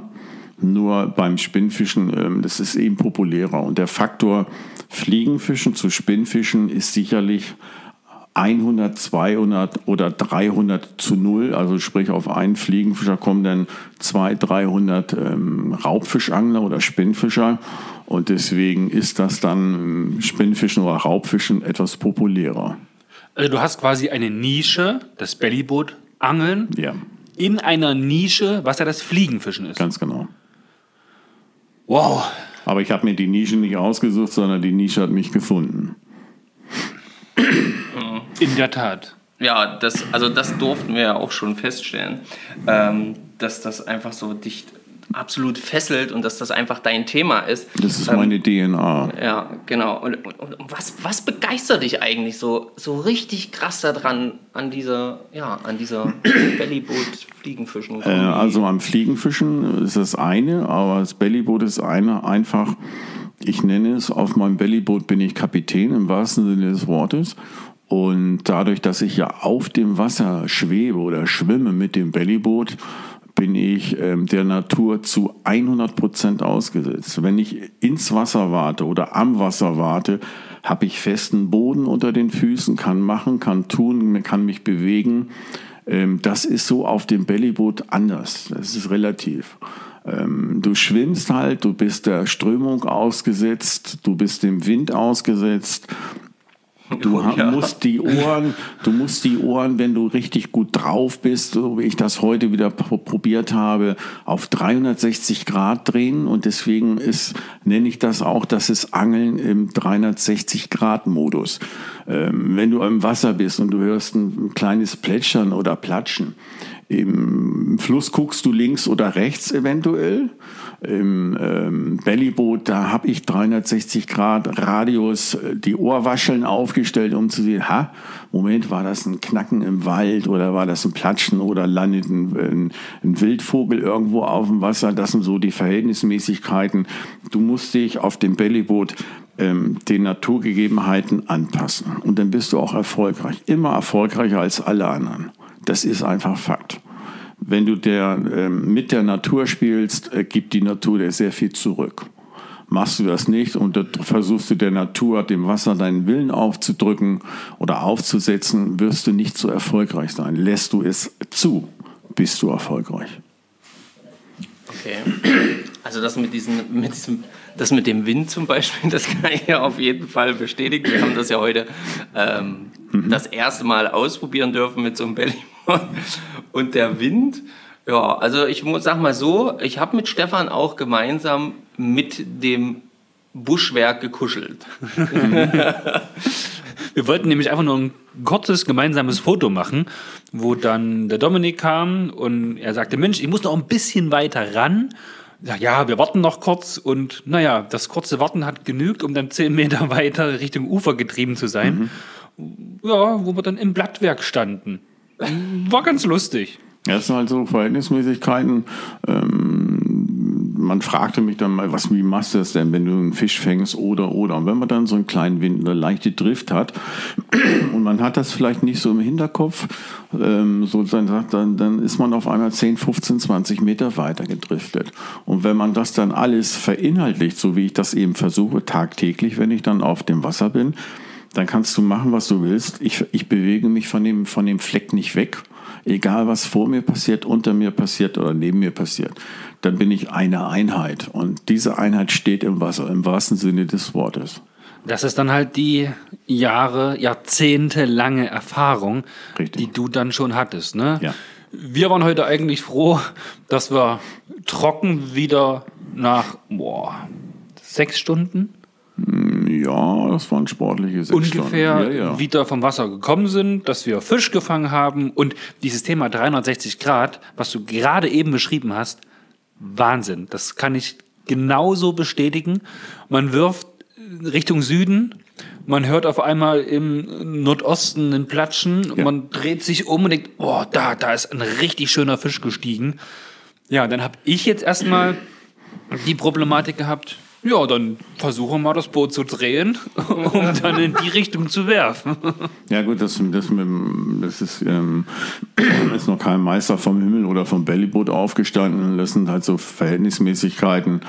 Nur beim Spinnfischen, ähm, das ist eben populärer. Und der Faktor Fliegenfischen zu Spinnfischen ist sicherlich 100, 200 oder 300 zu 0. Also sprich, auf einen Fliegenfischer kommen dann 200, 300 ähm, Raubfischangler oder Spinnfischer. Und deswegen ist das dann ähm, Spinnfischen oder Raubfischen etwas populärer. Also du hast quasi eine Nische, das Bellyboot-Angeln, Ja, in einer Nische, was ja das Fliegenfischen ist. ganz genau. Wow. Aber ich habe mir die Nische nicht ausgesucht, sondern die Nische hat mich gefunden. In der Tat. Ja, das, also das durften wir ja auch schon feststellen, ähm, dass das einfach so dich absolut fesselt und dass das einfach dein Thema ist. Das ist Ähm, meine DNA. Ja, genau. Und, und, und was, was begeistert dich eigentlich so, so richtig krass daran, an dieser, ja, an dieser Bellyboot-Fliegenfischen? Äh, also am Fliegenfischen ist das eine, aber das Bellyboot ist eine einfach, ich nenne es, auf meinem Bellyboot bin ich Kapitän im wahrsten Sinne des Wortes. Und dadurch, dass ich ja auf dem Wasser schwebe oder schwimme mit dem Bellyboot, bin ich ähm, der Natur zu 100 Prozent ausgesetzt. Wenn ich ins Wasser warte oder am Wasser warte, habe ich festen Boden unter den Füßen, kann machen, kann tun, kann mich bewegen. Ähm, das ist so auf dem Bellyboot anders. Das ist relativ. Ähm, du schwimmst halt, du bist der Strömung ausgesetzt, du bist dem Wind ausgesetzt. Du ha- musst die Ohren, du musst die Ohren, wenn du richtig gut drauf bist, so wie ich das heute wieder pro- probiert habe, auf 360 Grad drehen und deswegen ist, nenne ich das auch, das ist Angeln im 360 Grad Modus. Ähm, wenn du im Wasser bist und du hörst ein, ein kleines Plätschern oder Platschen, im Fluss guckst du links oder rechts eventuell. Im ähm, Bellyboot, da habe ich 360 Grad Radius äh, die Ohrwascheln aufgestellt, um zu sehen, ha, Moment, war das ein Knacken im Wald oder war das ein Platschen oder landet ein, ein, ein Wildvogel irgendwo auf dem Wasser? Das sind so die Verhältnismäßigkeiten. Du musst dich auf dem Bellyboot ähm, den Naturgegebenheiten anpassen. Und dann bist du auch erfolgreich. Immer erfolgreicher als alle anderen. Das ist einfach Fakt. Wenn du der, ähm, mit der Natur spielst, äh, gibt die Natur dir sehr viel zurück. Machst du das nicht und versuchst du der Natur, dem Wasser deinen Willen aufzudrücken oder aufzusetzen, wirst du nicht so erfolgreich sein. Lässt du es zu, bist du erfolgreich. Okay. Also das mit, diesen, mit diesem, das mit dem Wind zum Beispiel, das kann ich ja auf jeden Fall bestätigen. Wir haben das ja heute ähm, das erste Mal ausprobieren dürfen mit so einem Bellyboard. Und der Wind, ja, also ich muss, sag mal so, ich habe mit Stefan auch gemeinsam mit dem Buschwerk gekuschelt. Wir wollten nämlich einfach nur ein kurzes gemeinsames Foto machen, wo dann der Dominik kam und er sagte, Mensch, ich muss noch ein bisschen weiter ran. Ja, wir warten noch kurz und naja, das kurze Warten hat genügt, um dann zehn Meter weiter Richtung Ufer getrieben zu sein. Ja, wo wir dann im Blattwerk standen. War ganz lustig. Das sind halt so Verhältnismäßigkeiten. Ähm, man fragte mich dann mal, was, wie machst du das denn, wenn du einen Fisch fängst oder, oder. Und wenn man dann so einen kleinen Wind, eine leichte Drift hat und man hat das vielleicht nicht so im Hinterkopf, ähm, so dann, dann, dann ist man auf einmal 10, 15, 20 Meter weiter gedriftet. Und wenn man das dann alles verinhaltlicht, so wie ich das eben versuche, tagtäglich, wenn ich dann auf dem Wasser bin, dann kannst du machen, was du willst. Ich, ich bewege mich von dem, von dem Fleck nicht weg egal was vor mir passiert, unter mir passiert oder neben mir passiert, dann bin ich eine Einheit. Und diese Einheit steht im Wasser, im wahrsten Sinne des Wortes. Das ist dann halt die Jahre, Jahrzehnte lange Erfahrung, Richtig. die du dann schon hattest. Ne? Ja. Wir waren heute eigentlich froh, dass wir trocken wieder nach boah, sechs Stunden Ja, das waren sportliche sechs ungefähr Stunden. Ja, ja. wieder vom Wasser gekommen sind, dass wir Fisch gefangen haben und dieses Thema 360 Grad, was du gerade eben beschrieben hast, Wahnsinn. Das kann ich genauso bestätigen. Man wirft Richtung Süden, man hört auf einmal im Nordosten einen Platschen, Ja. man dreht sich um und denkt, oh, da, da ist ein richtig schöner Fisch gestiegen. Ja, dann habe ich jetzt erstmal die Problematik gehabt, ja, dann versuchen wir mal das Boot zu drehen, um dann in die Richtung zu werfen. Ja gut, das, das, das ist, ähm, ist noch kein Meister vom Himmel oder vom Bellyboot aufgestanden. Das sind halt so Verhältnismäßigkeiten.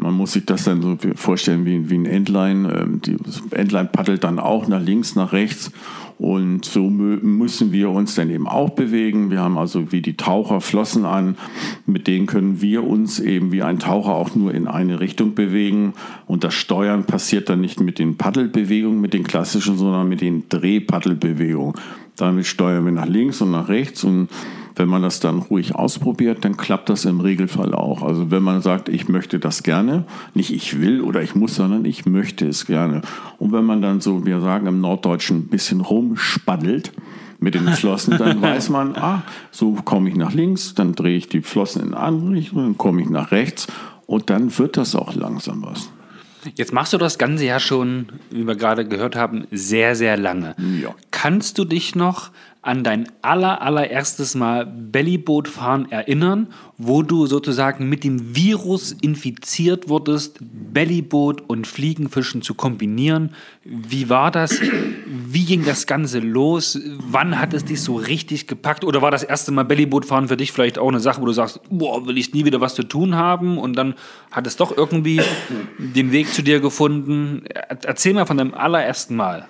Man muss sich das dann so vorstellen wie, wie ein Entlein. Ähm, die- Entlein paddelt dann auch nach links, nach rechts. Und so mü- müssen wir uns dann eben auch bewegen. Wir haben also wie die Taucher Flossen an, mit denen können wir uns eben wie ein Taucher auch nur in eine Richtung bewegen. Und das Steuern passiert dann nicht mit den Paddelbewegungen, mit den klassischen, sondern mit den Drehpaddelbewegungen. Damit steuern wir nach links und nach rechts und wenn man das dann ruhig ausprobiert, dann klappt das im Regelfall auch. Also wenn man sagt, ich möchte das gerne, nicht ich will oder ich muss, sondern ich möchte es gerne. Und wenn man dann so, wir sagen im Norddeutschen, ein bisschen rumspaddelt mit den Flossen, dann weiß man, ah, so komme ich nach links, dann drehe ich die Flossen in eine andere Richtung, dann komme ich nach rechts und dann wird das auch langsam was. Jetzt machst du das Ganze ja schon, wie wir gerade gehört haben, sehr, sehr lange. Ja. Kannst du dich noch an dein aller, allererstes Mal Bellyboot fahren erinnern, wo du sozusagen mit dem Virus infiziert wurdest, Bellyboot und Fliegenfischen zu kombinieren? Wie war das? Wie ging das Ganze los? Wann hat es dich so richtig gepackt? Oder war das erste Mal Bellyboot fahren für dich vielleicht auch eine Sache, wo du sagst, boah, will ich nie wieder was zu tun haben? Und dann hat es doch irgendwie den Weg zu dir gefunden. Er- Erzähl mal von deinem allerersten Mal.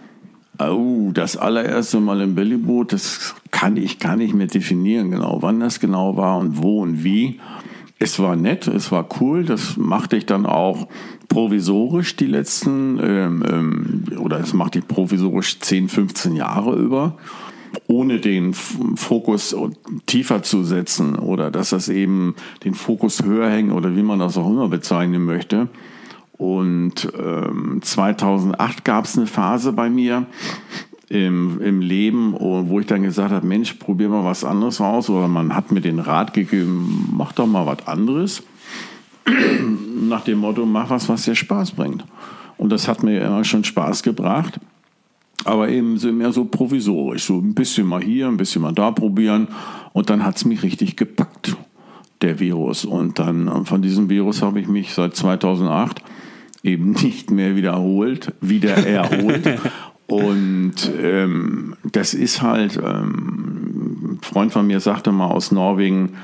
Oh, das allererste Mal im Bellyboot, das kann ich gar nicht mehr definieren, genau, wann das genau war und wo und wie. Es war nett, es war cool, das machte ich dann auch provisorisch die letzten, ähm, ähm, oder das machte ich provisorisch 10, 15 Jahre über, ohne den Fokus tiefer zu setzen oder dass das eben den Fokus höher hängt oder wie man das auch immer bezeichnen möchte. Und ähm, 2008 gab es eine Phase bei mir im, im Leben, wo ich dann gesagt habe, Mensch, probier mal was anderes aus. Oder man hat mir den Rat gegeben, mach doch mal was anderes. Nach dem Motto, mach was, was dir Spaß bringt. Und das hat mir immer schon Spaß gebracht. Aber eben so mehr so provisorisch, so ein bisschen mal hier, ein bisschen mal da probieren. Und dann hat es mich richtig gepackt, der Virus. Und dann äh, von diesem Virus habe ich mich seit 2008 eben nicht mehr wiederholt, wieder erholt. Und ähm, das ist halt, ähm, ein Freund von mir sagte mal aus Norwegen,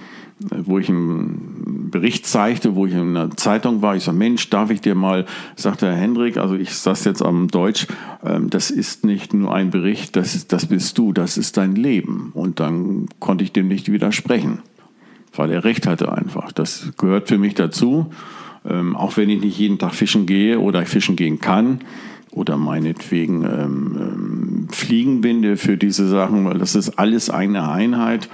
wo ich einen Bericht zeigte, wo ich in einer Zeitung war. Ich sage, Mensch, darf ich dir mal, sagte Herr Hendrik, also ich sage jetzt am Deutsch, ähm, das ist nicht nur ein Bericht, das, ist, das bist du, das ist dein Leben. Und dann konnte ich dem nicht widersprechen, weil er recht hatte einfach. Das gehört für mich dazu, ähm, auch wenn ich nicht jeden Tag fischen gehe oder fischen gehen kann oder meinetwegen ähm, ähm, fliegen binde für diese Sachen, weil das ist alles eine Einheit.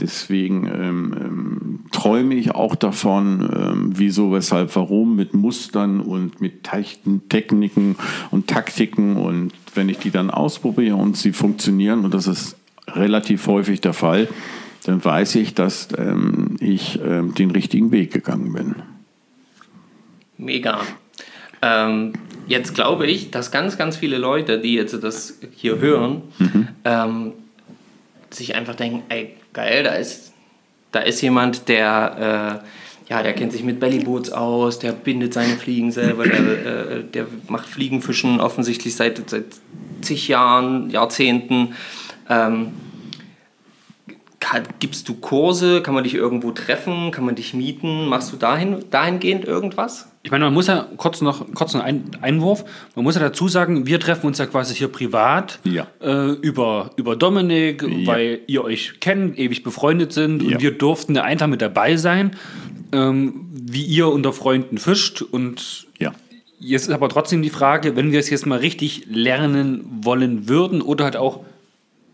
Deswegen ähm, ähm, träume ich auch davon, ähm, wieso, weshalb, warum, mit Mustern und mit Techn- Techniken und Taktiken. Und wenn ich die dann ausprobiere und sie funktionieren, und das ist relativ häufig der Fall, dann weiß ich, dass ähm, ich ähm, den richtigen Weg gegangen bin. Mega. Ähm, jetzt glaube ich, dass ganz, ganz viele Leute, die jetzt das hier hören, ähm, sich einfach denken, ey, geil, da ist, da ist jemand, der, äh, ja, der kennt sich mit Bellyboots aus, der bindet seine Fliegen selber, der, äh, der macht Fliegenfischen offensichtlich seit, seit zig Jahren, Jahrzehnten. Ähm, gibst du Kurse? Kann man dich irgendwo treffen? Kann man dich mieten? Machst du dahin, dahingehend irgendwas? Ich meine, man muss ja kurz noch kurz noch einen Einwurf. Man muss ja dazu sagen, wir treffen uns ja quasi hier privat ja. äh, über, über Dominik, ja. weil ihr euch kennt, ewig befreundet sind und wir durften einfach mit dabei sein, ähm, wie ihr unter Freunden fischt. Und ja. jetzt ist aber trotzdem die Frage, wenn wir es jetzt mal richtig lernen wollen würden oder halt auch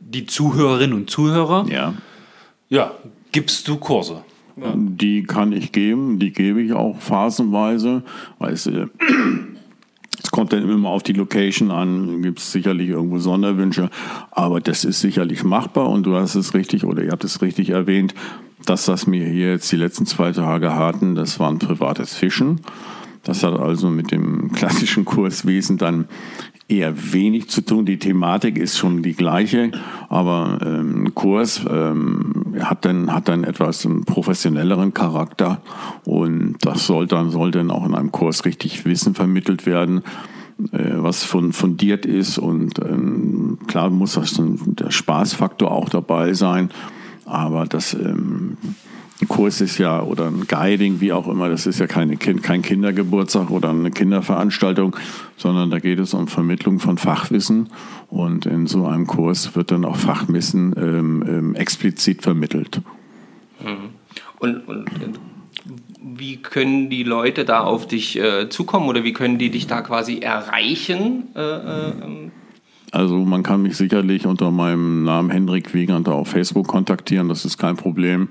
die Zuhörerinnen und Zuhörer. Ja ja, gibst du Kurse? Ja. Die kann ich geben, die gebe ich auch phasenweise. Weißt du, es kommt dann immer auf die Location an, gibt es sicherlich irgendwo Sonderwünsche, aber das ist sicherlich machbar und du hast es richtig oder ihr habt es richtig erwähnt, dass das mir hier jetzt die letzten zwei Tage hatten, das war ein privates Fischen. Das hat also mit dem klassischen Kurswesen dann eher wenig zu tun. Die Thematik ist schon die gleiche, aber ähm, ein Kurs ähm, hat dann hat dann etwas einen professionelleren Charakter und das soll dann soll dann auch in einem Kurs richtig Wissen vermittelt werden äh, was fundiert ist und ähm, klar muss das der Spaßfaktor auch dabei sein, aber das ähm, ein Kurs ist ja oder ein Guiding, wie auch immer, das ist ja keine kind, kein Kindergeburtstag oder eine Kinderveranstaltung, sondern da geht es um Vermittlung von Fachwissen und in so einem Kurs wird dann auch Fachwissen ähm, ähm, explizit vermittelt. Mhm. Und, und, wie können die Leute da auf dich äh, zukommen oder wie können die dich da quasi erreichen? Äh, äh, ähm? also man kann mich sicherlich unter meinem Namen Hendrik Wiegand auf Facebook kontaktieren, das ist kein Problem.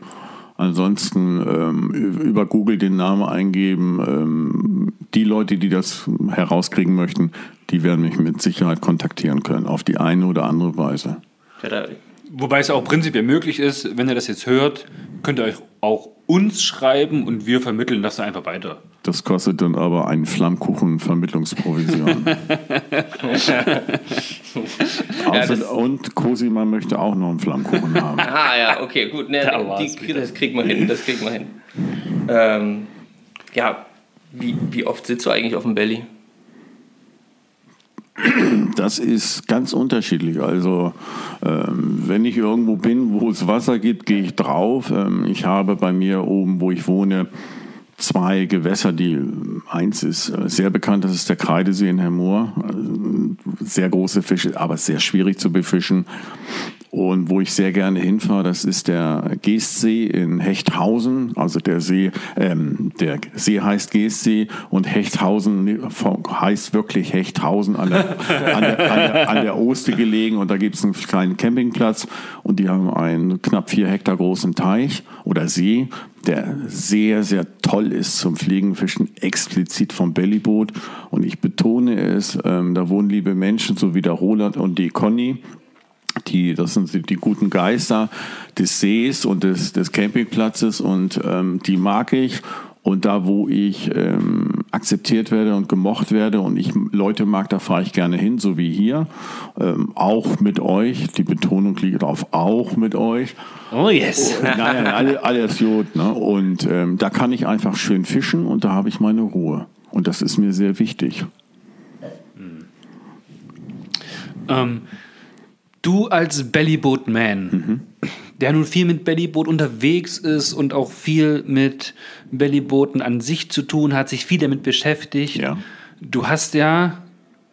Ansonsten ähm, über Google den Namen eingeben. Ähm, die Leute, die das herauskriegen möchten, die werden mich mit Sicherheit kontaktieren können, auf die eine oder andere Weise. Wobei es auch prinzipiell möglich ist, wenn ihr das jetzt hört, könnt ihr euch auch uns schreiben und wir vermitteln das einfach weiter. Das kostet dann aber einen Flammkuchen-Vermittlungsprovision. ja, und Cosima möchte auch noch einen Flammkuchen haben. ah ja, okay, gut. Ne, die, das kriegt man hin, das kriegt man hin. Ähm, ja, wie, wie oft sitzt du eigentlich auf dem Belly? Das ist ganz unterschiedlich. Also ähm, wenn ich irgendwo bin, wo es Wasser gibt, gehe ich drauf. Ähm, ich habe bei mir oben, wo ich wohne, zwei Gewässer, die eins ist äh, sehr bekannt, das ist der Kreidesee in Hermoor. Äh, sehr große Fische, aber sehr schwierig zu befischen. Und wo ich sehr gerne hinfahre, das ist der Geestsee in Hechthausen. Also der See, ähm, der See heißt Geestsee und Hechthausen heißt wirklich Hechthausen an der, an der, an der, an der Oste gelegen. Und da gibt es einen kleinen Campingplatz und die haben einen knapp vier Hektar großen Teich oder See, der sehr, sehr toll ist zum Fliegenfischen, explizit vom Bellyboot. Und ich betone es, ähm, da wohnen liebe Menschen, so wie der Roland und die Conny die, das sind die guten Geister des Sees und des, des Campingplatzes und ähm, die mag ich. Und da, wo ich ähm, akzeptiert werde und gemocht werde und ich Leute mag, da fahre ich gerne hin, so wie hier. Ähm, auch mit euch. Die Betonung liegt auf auch mit euch. Oh yes. Und, nein, nein, alles gut. Ne? Und ähm, da kann ich einfach schön fischen und da habe ich meine Ruhe. Und das ist mir sehr wichtig. Mhm. Du als Bellyboat-Man, mhm. Der nun viel mit Bellyboot unterwegs ist und auch viel mit Bellybooten an sich zu tun hat, sich viel damit beschäftigt. Ja. Du hast ja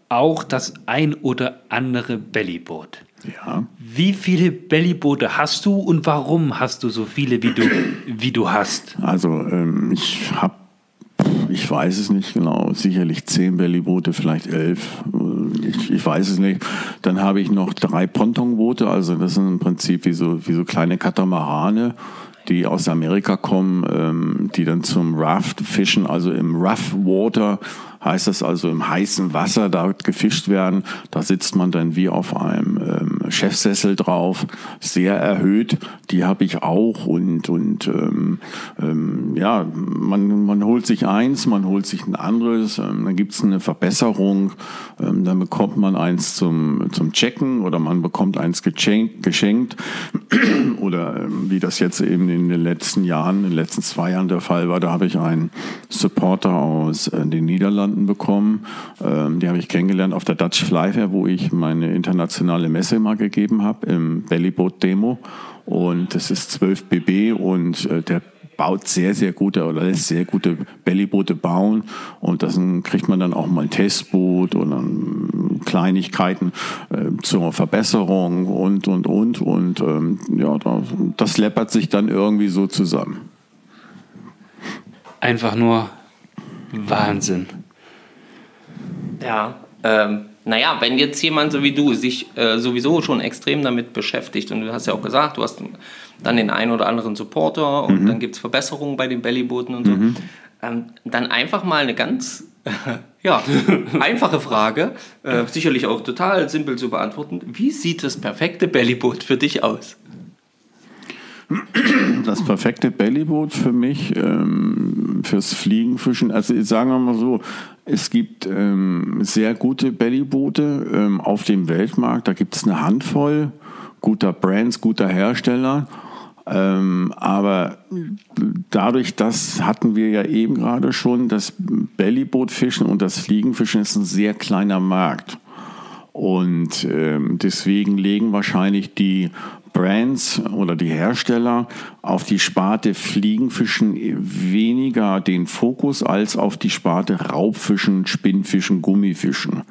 auch das ein oder andere Bellyboot. Ja. Wie viele Bellyboote hast du und warum hast du so viele, wie du, wie du hast? Also ähm, ich habe ich weiß es nicht genau, sicherlich zehn Bellyboote, vielleicht elf, ich, ich weiß es nicht. Dann habe ich noch drei Pontonboote, also das sind im Prinzip wie so, wie so kleine Katamarane, die aus Amerika kommen, ähm, die dann zum Raft fischen, also im Rough Water heißt das also im heißen Wasser, da gefischt werden. Da sitzt man dann wie auf einem ähm, Chefsessel drauf, sehr erhöht. Die habe ich auch und, und ähm, ähm, ja, man, man holt sich eins, man holt sich ein anderes, ähm, dann gibt es eine Verbesserung, ähm, dann bekommt man eins zum, zum Checken oder man bekommt eins geschenkt, geschenkt oder ähm, wie das jetzt eben in den letzten Jahren, in den letzten zwei Jahren der Fall war, da habe ich einen Supporter aus äh, den Niederlanden bekommen. Ähm, die habe ich kennengelernt auf der Dutch Fly Fair, wo ich meine internationale Messe mal gegeben habe, im Bellyboat Demo. Und das ist 12 BB und äh, der baut sehr, sehr gute oder lässt sehr gute Bellyboote bauen und das kriegt man dann auch mal ein Testboot oder Kleinigkeiten äh, zur Verbesserung und, und, und. Und ähm, ja, das läppert sich dann irgendwie so zusammen. Einfach nur Wahnsinn. Ja, ähm, naja, wenn jetzt jemand so wie du sich äh, sowieso schon extrem damit beschäftigt und du hast ja auch gesagt, du hast dann den einen oder anderen Supporter und mhm. dann gibt es Verbesserungen bei den Bellybooten und so, mhm. ähm, dann einfach mal eine ganz ja, einfache Frage, äh, sicherlich auch total simpel zu beantworten. Wie sieht das perfekte Bellyboot für dich aus? Das perfekte Bellyboot für mich ähm, fürs Fliegenfischen, also sagen wir mal so, es gibt ähm, sehr gute Bellyboote ähm, auf dem Weltmarkt, da gibt es eine Handvoll guter Brands, guter Hersteller. Ähm, aber dadurch, das hatten wir ja eben gerade schon, das Bellybootfischen und das Fliegenfischen ist ein sehr kleiner Markt. Und ähm, deswegen legen wahrscheinlich die Brands oder die Hersteller auf die Sparte Fliegenfischen weniger den Fokus als auf die Sparte Raubfischen, Spinnfischen, Gummifischen.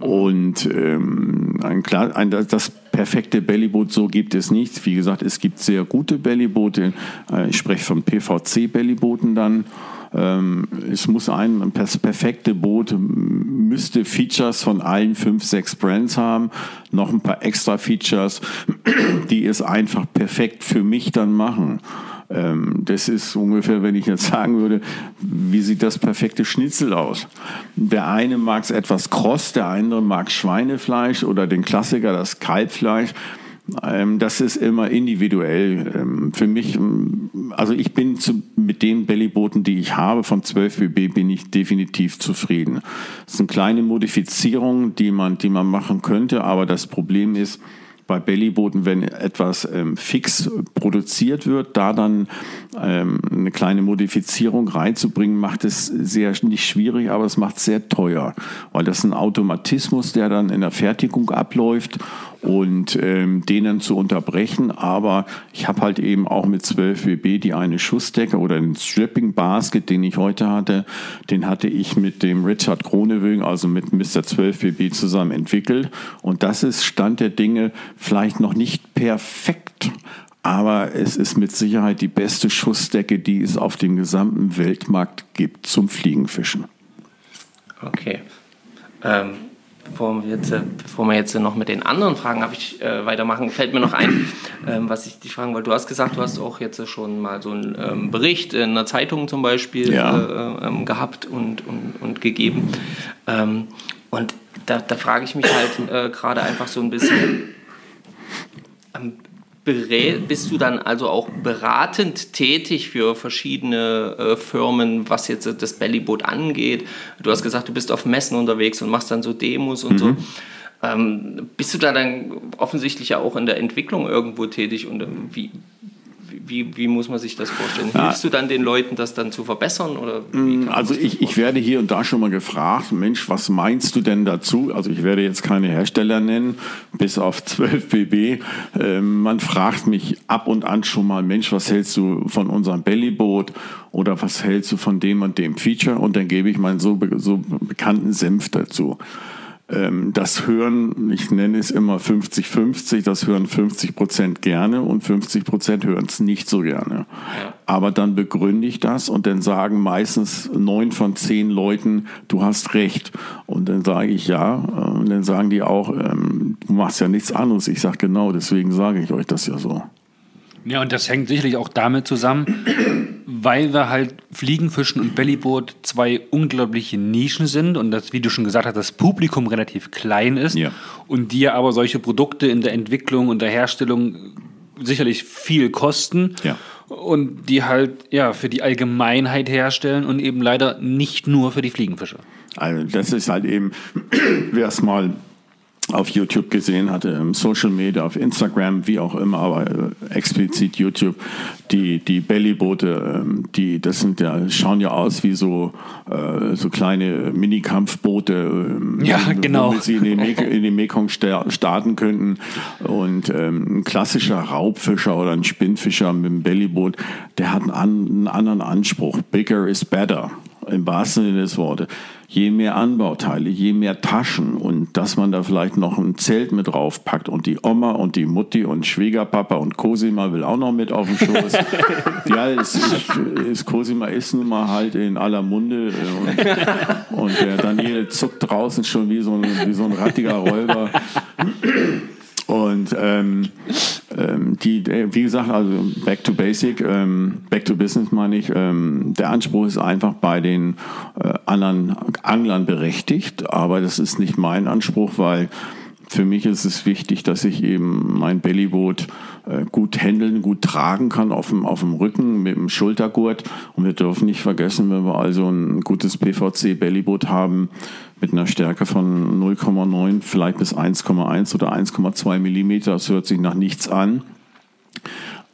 Und ähm, ein, klar, ein, das perfekte Bellyboot so gibt es nicht. Wie gesagt, es gibt sehr gute Bellyboote. Äh, ich spreche von PVC-Bellybooten dann. Ähm, es muss ein perfekte Boot müsste Features von allen fünf, sechs Brands haben, noch ein paar extra Features, die es einfach perfekt für mich dann machen. Ähm, das ist ungefähr, wenn ich jetzt sagen würde, wie sieht das perfekte Schnitzel aus? Der eine mag es etwas kross, der andere mag Schweinefleisch oder den Klassiker, das Kalbfleisch. Ähm, das ist immer individuell. Ähm, für mich, ähm, also ich bin zu, mit den Bellybooten, die ich habe, von 12 BB, bin ich definitiv zufrieden. Das sind kleine Modifizierungen, die man, die man machen könnte, aber das Problem ist, bei Bellybooten, wenn etwas ähm, fix produziert wird, da dann ähm, eine kleine Modifizierung reinzubringen, macht es sehr nicht schwierig, aber es macht es sehr teuer, weil das ein Automatismus, der dann in der Fertigung abläuft und ähm, denen zu unterbrechen. Aber ich habe halt eben auch mit 12 WB die eine Schussdecke oder den Stripping Basket, den ich heute hatte, den hatte ich mit dem Richard Kronewing, also mit Mr. 12 WB zusammen entwickelt. Und das ist Stand der Dinge vielleicht noch nicht perfekt. Aber es ist mit Sicherheit die beste Schussdecke, die es auf dem gesamten Weltmarkt gibt zum Fliegenfischen. Okay. Ähm, bevor wir jetzt, bevor wir jetzt noch mit den anderen Fragen habe ich, äh, weitermachen, fällt mir noch ein, ähm, was ich dich fragen wollte. Du hast gesagt, du hast auch jetzt schon mal so einen ähm, Bericht in einer Zeitung zum Beispiel ja. äh, ähm, gehabt und, und, und gegeben. Ähm, und da, da frage ich mich halt äh, gerade einfach so ein bisschen, bist du dann also auch beratend tätig für verschiedene äh, Firmen, was jetzt das Bellyboot angeht? Du hast gesagt, du bist auf Messen unterwegs und machst dann so Demos und mhm. so. Ähm, bist du da dann offensichtlich ja auch in der Entwicklung irgendwo tätig und ähm, wie, wie, wie muss man sich das vorstellen? Hilfst du dann den Leuten, das dann zu verbessern? Oder mm, also ich, ich werde hier und da schon mal gefragt, Mensch, was meinst du denn dazu? Also ich werde jetzt keine Hersteller nennen, bis auf 12 BB. Ähm, man fragt mich ab und an schon mal, Mensch, was hältst du von unserem Bellyboot? Oder was hältst du von dem und dem Feature? Und dann gebe ich meinen so, so bekannten Senf dazu. Ähm, das hören, ich nenne es immer 50-50, das hören 50 Prozent gerne und 50 Prozent hören es nicht so gerne. Ja. Aber dann begründe ich das und dann sagen meistens neun von zehn Leuten, du hast recht. Und dann sage ich ja. Und dann sagen die auch, ähm, du machst ja nichts anderes. Ich sage genau, deswegen sage ich euch das ja so. Ja, und das hängt sicherlich auch damit zusammen, weil wir halt Fliegenfischen und Bellyboot zwei unglaubliche Nischen sind und das, wie du schon gesagt hast, das Publikum relativ klein ist Ja. und die aber solche Produkte in der Entwicklung und der Herstellung sicherlich viel kosten Ja. und die halt ja für die Allgemeinheit herstellen und eben leider nicht nur für die Fliegenfische. Also das ist halt eben, wer es mal auf YouTube gesehen hatte, im Social Media, auf Instagram, wie auch immer, aber äh, explizit YouTube, die, die Bellyboote, ähm, die, das sind ja, schauen ja aus wie so, äh, so kleine Mini-Kampfboote, ähm, Ja, genau. sie in den, Mek in den Mekong sta- starten könnten. Und ähm, ein klassischer Raubfischer oder ein Spinnfischer mit dem Bellyboot, der hat einen anderen Anspruch. Bigger is better im wahrsten Sinne des Wortes. Je mehr Anbauteile, je mehr Taschen und dass man da vielleicht noch ein Zelt mit draufpackt und die Oma und die Mutti und Schwiegerpapa und Cosima will auch noch mit auf den Schoß. ja, es, es, Cosima ist nun mal halt in aller Munde äh, und, und der Daniel zuckt draußen schon wie so ein, wie so ein rattiger Räuber. Und ähm, ähm, die, äh, wie gesagt, also back to basic, ähm, back to business meine ich. Ähm, der Anspruch ist einfach bei den äh, anderen Anglern berechtigt, aber das ist nicht mein Anspruch, weil für mich ist es wichtig, dass ich eben mein Bellyboot äh, gut handeln, gut tragen kann auf dem, auf dem Rücken mit dem Schultergurt. Und wir dürfen nicht vergessen, wenn wir also ein gutes PVC-Bellyboot haben mit einer Stärke von 0,9, vielleicht bis 1,1 oder 1,2 Millimeter, das hört sich nach nichts an.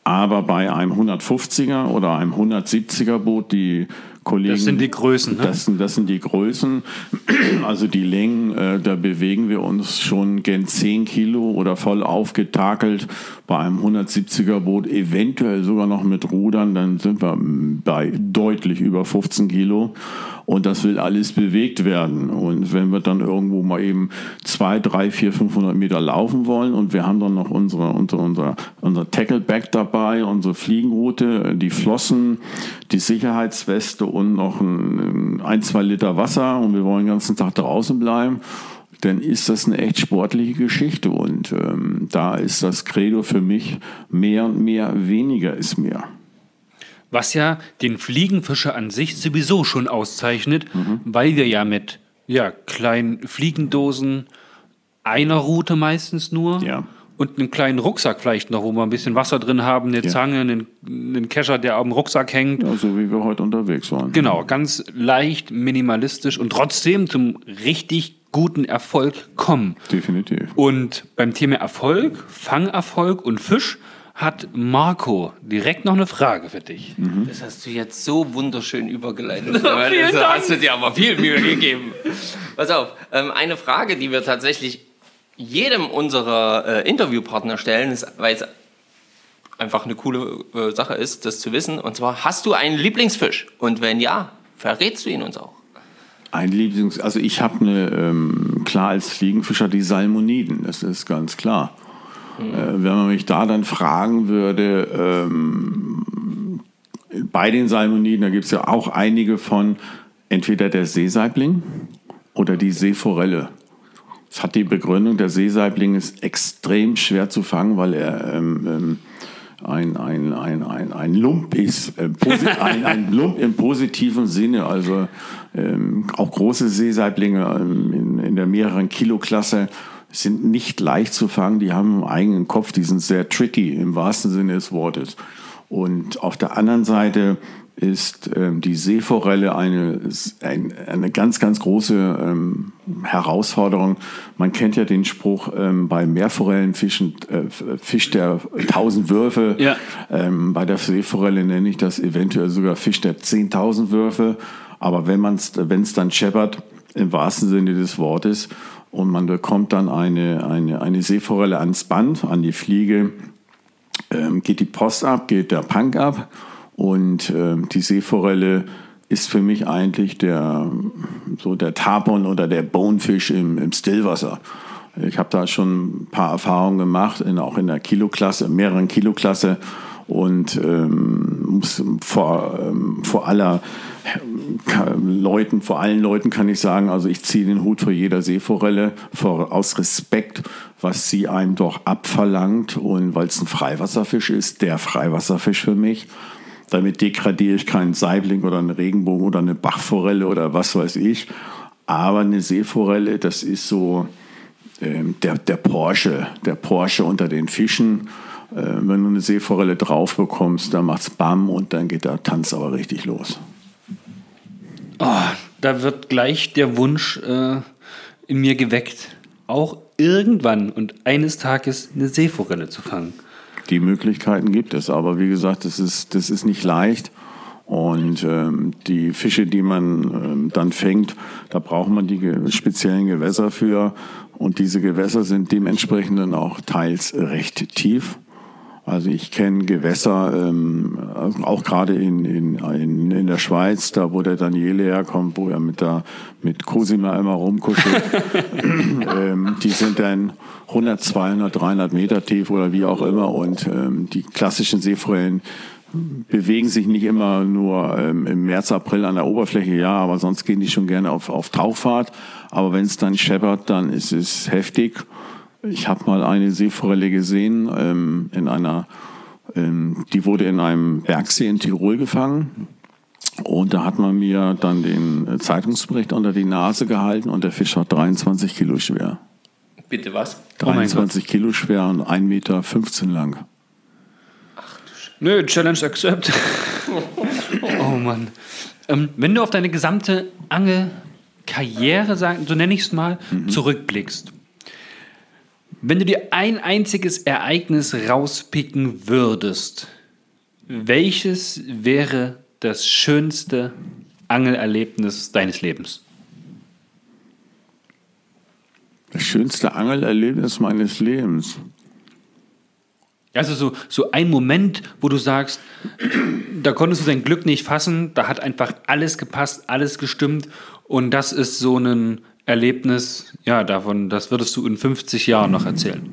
Aber bei einem 150er oder einem 170er Boot, die Kollegen. Das sind die Größen, ne? Das, sind, das sind die Größen. Also die Längen, äh, da bewegen wir uns schon gen 10 Kilo oder voll aufgetakelt. Bei einem 170er Boot, eventuell sogar noch mit Rudern, dann sind wir bei deutlich über 15 Kilo. Und das will alles bewegt werden. Und wenn wir dann irgendwo mal eben zwei, drei, vier, 500 Meter laufen wollen und wir haben dann noch unsere, unsere, unser, unser Tackleback dabei, unsere Fliegenroute, die Flossen, die Sicherheitsweste und noch ein, ein, zwei Liter Wasser und wir wollen den ganzen Tag draußen bleiben, dann ist das eine echt sportliche Geschichte. Und ähm, da ist das Credo für mich mehr und mehr, weniger ist mehr. Was ja den Fliegenfischer an sich sowieso schon auszeichnet, weil wir ja mit ja, kleinen Fliegendosen, einer Route meistens nur Ja. und einem kleinen Rucksack vielleicht noch, wo wir ein bisschen Wasser drin haben, eine Ja. Zange, einen, einen Kescher, der am Rucksack hängt. Ja, so wie wir heute unterwegs waren. Genau, ganz leicht, minimalistisch und trotzdem zum richtig guten Erfolg kommen. Definitiv. Und beim Thema Erfolg, Fangerfolg und Fisch hat Marco direkt noch eine Frage für dich. Das hast du jetzt so wunderschön übergeleitet. das hast du dir aber viel Mühe gegeben. Pass auf, ähm, eine Frage, die wir tatsächlich jedem unserer äh, Interviewpartner stellen, ist, weil es einfach eine coole äh, Sache ist, das zu wissen. Und zwar, hast du einen Lieblingsfisch? Und wenn ja, verrätst du ihn uns auch? Ein Lieblings, also ich habe eine, ähm, klar als Fliegenfischer die Salmoniden, das ist ganz klar. Äh, wenn man mich da dann fragen würde, ähm, bei den Salmoniden, da gibt es ja auch einige von entweder der Seesaibling oder die Seeforelle. Das hat die Begründung, der Seesaibling ist extrem schwer zu fangen, weil er ähm, ähm, ein, ein, ein, ein, ein Lump ist, äh, ein, ein Lump im positiven Sinne. Also ähm, auch große Seesaiblinge ähm, in, in der mehreren Kilo-Klasse sind nicht leicht zu fangen. Die haben einen eigenen Kopf, die sind sehr tricky im wahrsten Sinne des Wortes. Und auf der anderen Seite ist ähm, die Seeforelle eine, ein, eine ganz, ganz große ähm, Herausforderung. Man kennt ja den Spruch, ähm, bei Meerforellenfischen äh, fischt der tausend Würfe. Ja. Ähm, bei der Seeforelle nenne ich das eventuell sogar Fisch der 10.000 Würfe. Aber wenn man wenn es dann scheppert, im wahrsten Sinne des Wortes, und man bekommt dann eine, eine, eine Seeforelle ans Band, an die Fliege, ähm, geht die Post ab, geht der Punk ab. Und ähm, die Seeforelle ist für mich eigentlich der, so der Tarpon oder der Bonefish im, im Stillwasser. Ich habe da schon ein paar Erfahrungen gemacht, in, auch in der Kiloklasse, mehreren Kiloklasse. Und ähm, muss vor, ähm, vor aller Leuten, vor allen Leuten kann ich sagen, also ich ziehe den Hut vor jeder Seeforelle, vor, aus Respekt, was sie einem doch abverlangt und weil es ein Freiwasserfisch ist, der Freiwasserfisch für mich. Damit degradiere ich keinen Saibling oder einen Regenbogen oder eine Bachforelle oder was weiß ich. Aber eine Seeforelle, das ist so ähm, der, der Porsche, der Porsche unter den Fischen. Äh, wenn du eine Seeforelle drauf bekommst, dann macht's Bam und dann geht der Tanz aber richtig los. Oh, da wird gleich der Wunsch äh, in mir geweckt, auch irgendwann und eines Tages eine Seeforelle zu fangen. Die Möglichkeiten gibt es, aber wie gesagt, das ist, das ist nicht leicht. Und ähm, die Fische, die man ähm, dann fängt, da braucht man die ge speziellen Gewässer für. Und diese Gewässer sind dementsprechend dann auch teils recht tief. Also ich kenne Gewässer, ähm, auch gerade in, in, in, in der Schweiz, da wo der Daniele herkommt, wo er mit, der, mit Cosima immer rumkuschelt. ähm, die sind dann 100, 200, 300 Meter tief oder wie auch immer. Und ähm, die klassischen Seeforellen bewegen sich nicht immer nur ähm, im März, April an der Oberfläche, ja, aber sonst gehen die schon gerne auf, auf Tauchfahrt. Aber wenn es dann scheppert, dann ist es heftig. Ich habe mal eine Seeforelle gesehen ähm, in einer, ähm, die wurde in einem Bergsee in Tirol gefangen. Und da hat man mir dann den Zeitungsbericht unter die Nase gehalten und der Fisch war 23 Kilo schwer. Bitte was? 23 Kilo schwer und 1,15 Meter lang. Nö, Challenge accept. oh Mann. Ähm, wenn du auf deine gesamte Angelkarriere, so nenne ich es mal, mhm. zurückblickst, wenn du dir ein einziges Ereignis rauspicken würdest, welches wäre das schönste Angelerlebnis deines Lebens? Das schönste Angelerlebnis meines Lebens. Also so, so ein Moment, wo du sagst, da konntest du dein Glück nicht fassen, da hat einfach alles gepasst, alles gestimmt und das ist so ein Erlebnis, ja, davon, das würdest du in 50 Jahren noch erzählen.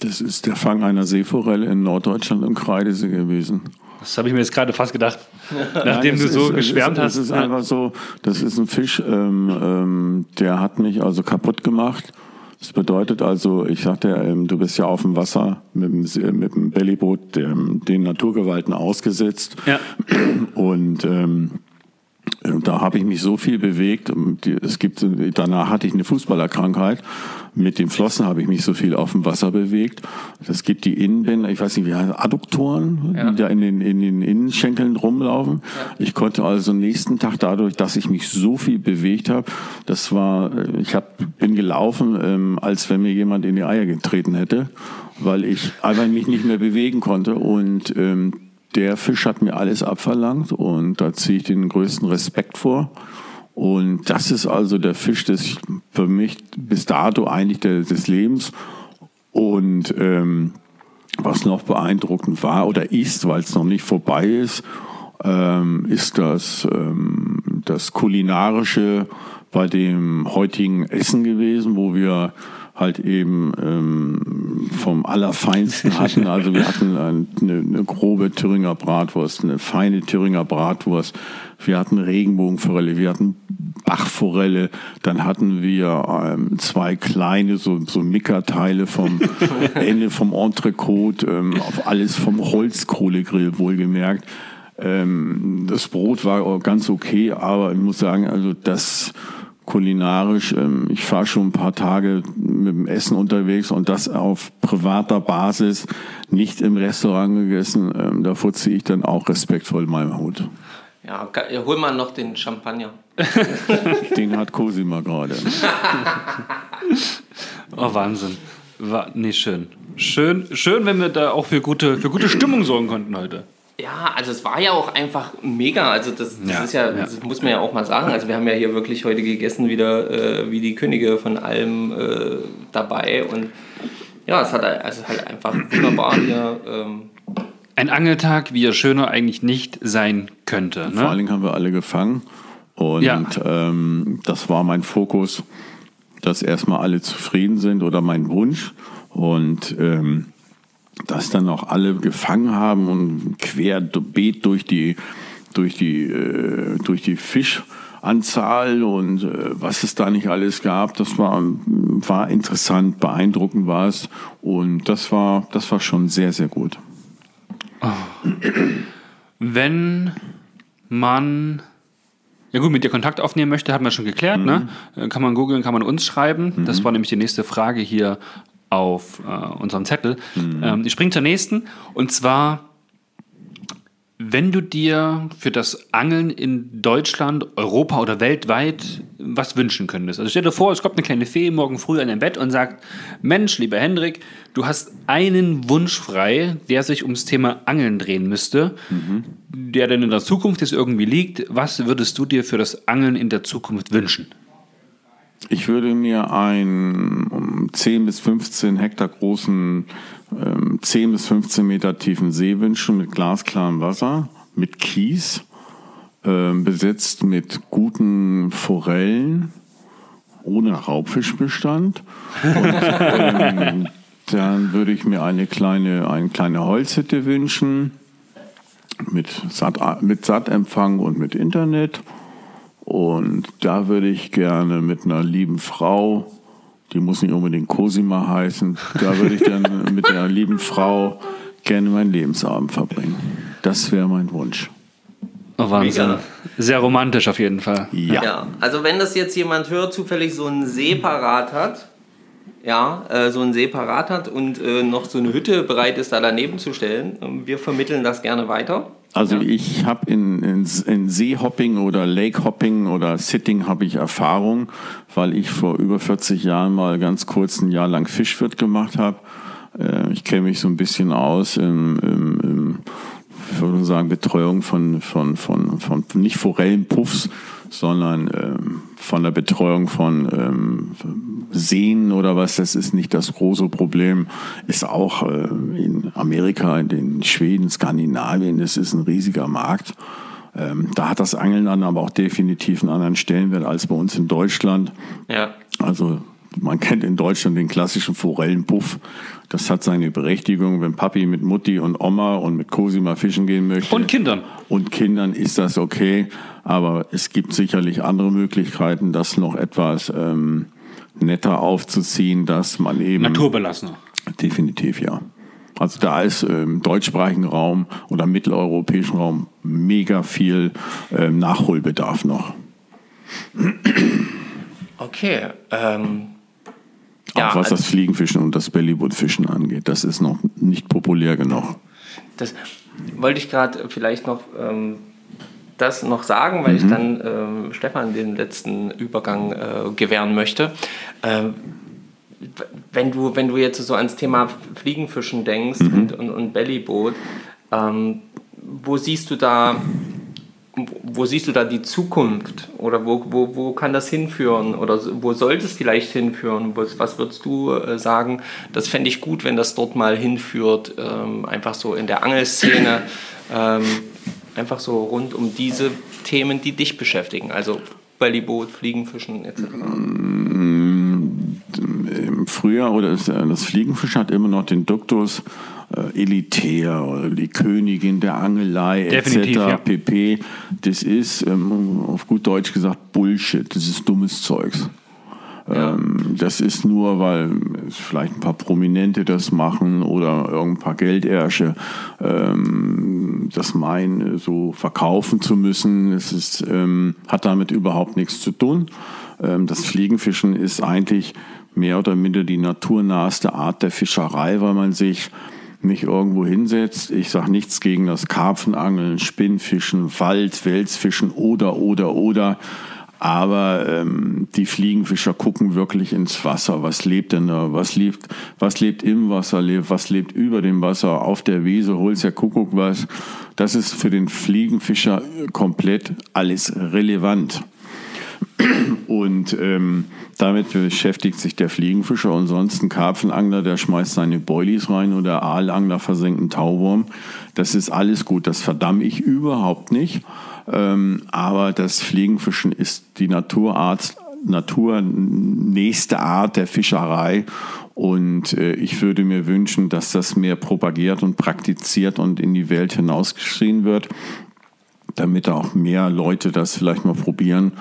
Das ist der Fang einer Seeforelle in Norddeutschland im Kreidesee gewesen. Das habe ich mir jetzt gerade fast gedacht, nachdem Nein, du so ist, geschwärmt ist, hast. Das ist einfach so, das ist ein Fisch, ähm, ähm, der hat mich also kaputt gemacht. Das bedeutet also, ich sagte, ähm, du bist ja auf dem Wasser mit dem, mit dem Bellyboot den Naturgewalten ausgesetzt. Ja. Und ähm, da habe ich mich so viel bewegt. Es gibt, danach hatte ich eine Fußballerkrankheit. Mit den Flossen habe ich mich so viel auf dem Wasser bewegt. Es gibt die Innenbänder, ich weiß nicht, wie heißt Adduktoren, ja. die da in den, in den Innenschenkeln rumlaufen. Ja. Ich konnte also nächsten Tag dadurch, dass ich mich so viel bewegt habe, das war, ich hab, bin gelaufen, ähm, als wenn mir jemand in die Eier getreten hätte, weil ich einfach mich nicht mehr bewegen konnte und ähm, der Fisch hat mir alles abverlangt und da ziehe ich den größten Respekt vor. Und das ist also der Fisch des für mich bis dato eigentlich der, des Lebens. Und ähm, was noch beeindruckend war oder ist, weil es noch nicht vorbei ist, ähm, ist das, ähm, das kulinarische bei dem heutigen Essen gewesen, wo wir halt eben ähm, vom Allerfeinsten hatten. Also wir hatten eine, eine, grobe Thüringer Bratwurst, eine feine Thüringer Bratwurst. Wir hatten Regenbogenforelle, wir hatten Bachforelle, dann hatten wir ähm, zwei kleine so, so Mickerteile vom Ende vom Entrecote, ähm, auf alles vom Holzkohlegrill wohlgemerkt. Ähm, das Brot war ganz okay, aber ich muss sagen, also das kulinarisch. Ähm, ich fahre schon ein paar Tage mit dem Essen unterwegs und das auf privater Basis, nicht im Restaurant gegessen. Ähm, davor ziehe ich dann auch respektvoll meinen Hut. Ja, hol mal noch den Champagner. den hat Cosima gerade. oh, Wahnsinn. War, nee, schön. Schön, schön, wenn wir da auch für gute, für gute Stimmung sorgen konnten heute. Ja, also es war ja auch einfach mega. Also das, das ja, ist ja, ja, das muss man ja auch mal sagen. Also wir haben ja hier wirklich heute gegessen wieder äh, wie die Könige von allem äh, dabei und ja, es hat also halt einfach wunderbar hier. Ähm Ein Angeltag, wie er schöner eigentlich nicht sein könnte. Ne? Vor allen Dingen haben wir alle gefangen und ja. ähm, das war mein Fokus, dass erstmal alle zufrieden sind oder mein Wunsch und ähm, dass dann auch alle gefangen haben und querbeet durch die, durch die, äh, durch die Fischanzahl und äh, was es da nicht alles gab, das war, war interessant, beeindruckend war es und das war, das war schon sehr, sehr gut. Oh. wenn man ja gut, mit dir Kontakt aufnehmen möchte, haben wir schon geklärt. Ne? Äh, Kann man googeln, kann man uns schreiben. Das war nämlich die nächste Frage hier auf äh, unserem Zettel. Ähm, ich springe zur nächsten. Und zwar, wenn du dir für das Angeln in Deutschland, Europa oder weltweit was wünschen könntest. Also stell dir vor, es kommt eine kleine Fee morgen früh an dein Bett und sagt, Mensch, lieber Hendrik, du hast einen Wunsch frei, der sich ums Thema Angeln drehen müsste, der denn in der Zukunft jetzt irgendwie liegt. Was würdest du dir für das Angeln in der Zukunft wünschen? Ich würde mir einen um 10 bis 15 Hektar großen, ähm, 10 bis 15 Meter tiefen See wünschen mit glasklarem Wasser, mit Kies, ähm, besetzt mit guten Forellen, ohne Raubfischbestand. Und, ähm, dann würde ich mir eine kleine, eine kleine Holzhütte wünschen mit, Sat, mit Sattempfang und mit Internet. Und da würde ich gerne mit einer lieben Frau, die muss nicht unbedingt Cosima heißen, da würde ich dann mit der lieben Frau gerne meinen Lebensabend verbringen. Das wäre mein Wunsch. Oh, Wahnsinn. Mega. Sehr romantisch auf jeden Fall. Ja. also wenn das jetzt jemand hört, zufällig so einen See parat hat, ja, äh, so einen See parat hat und äh, noch so eine Hütte bereit ist, da daneben zu stellen, ähm, wir vermitteln das gerne weiter. Also ich habe in, in, in Seehopping oder Lakehopping oder Sitting habe ich Erfahrung, weil ich vor über 40 Jahren mal ganz kurz ein Jahr lang Fischwirt gemacht habe. Äh, Ich kenne mich so ein bisschen aus im, im, im ich würde sagen, Betreuung von, von, von, von nicht Forellenpuffs, sondern ähm, von der Betreuung von ähm, Seen oder was, das ist nicht das große Problem. Ist auch äh, in Amerika, in den Schweden, Skandinavien, das ist ein riesiger Markt. Ähm, da hat das Angeln dann aber auch definitiv einen anderen Stellenwert als bei uns in Deutschland. Ja. Also man kennt in Deutschland den klassischen Forellenpuff. Das hat seine Berechtigung, wenn Papi mit Mutti und Oma und mit Cosima fischen gehen möchte. Und Kindern. Und Kindern ist das okay, aber es gibt sicherlich andere Möglichkeiten, das noch etwas ähm, netter aufzuziehen, dass man eben... Naturbelassener. Definitiv, ja. Also da ist ähm, im deutschsprachigen Raum oder mitteleuropäischen Raum mega viel ähm, Nachholbedarf noch. Okay. Ähm, Auch Ja, was also- das Fliegenfischen und das Bellywood-Fischen angeht. Das ist noch nicht populär genug. Das wollte ich gerade vielleicht noch ähm, das noch sagen, weil ich dann ähm, Stefan den letzten Übergang äh, gewähren möchte. Ähm, wenn du, wenn du jetzt so ans Thema Fliegenfischen denkst und, und, und Bellyboot, ähm, wo siehst du da wo- siehst du da die Zukunft? Oder wo, wo, wo kann das hinführen? Oder wo sollte es vielleicht hinführen? Was, was würdest du äh, sagen? Das fände ich gut, wenn das dort mal hinführt. Ähm, einfach so in der Angelszene. Ähm, einfach so rund um diese Themen, die dich beschäftigen. Also Bellyboot, Fliegenfischen etc. Im Frühjahr oder das, äh, Fliegenfischen hat immer noch den Duktus äh, elitär oder die Königin der Angelei etc. ja. pp. Das ist ähm, auf gut Deutsch gesagt Bullshit. Das ist dummes Zeugs. Ähm, das ist nur, weil vielleicht ein paar Prominente das machen oder irgendein paar Geldersche ähm, das meinen, so verkaufen zu müssen. Es ist, ähm, hat damit überhaupt nichts zu tun. Ähm, das Fliegenfischen ist eigentlich mehr oder minder die naturnaheste Art der Fischerei, weil man sich nicht irgendwo hinsetzt. Ich sage nichts gegen das Karpfenangeln, Spinnfischen, Wald, Welsfischen oder, oder, oder. Aber ähm, die Fliegenfischer gucken wirklich ins Wasser. Was lebt denn da? Was lebt, was lebt im Wasser? Was lebt über dem Wasser? Auf der Wiese? Hol's ja Kuckuck was. Das ist für den Fliegenfischer komplett alles relevant. Und ähm, damit beschäftigt sich der Fliegenfischer. Und sonst ein Karpfenangler, der schmeißt seine Boilies rein oder Aalangler versenkt einen Tauwurm. Das ist alles gut. Das verdamme ich überhaupt nicht. Ähm, aber das Fliegenfischen ist die Naturart, naturnächste Art der Fischerei. Und äh, ich würde mir wünschen, dass das mehr propagiert und praktiziert und in die Welt hinausgeschrien wird damit auch mehr Leute das vielleicht mal probieren,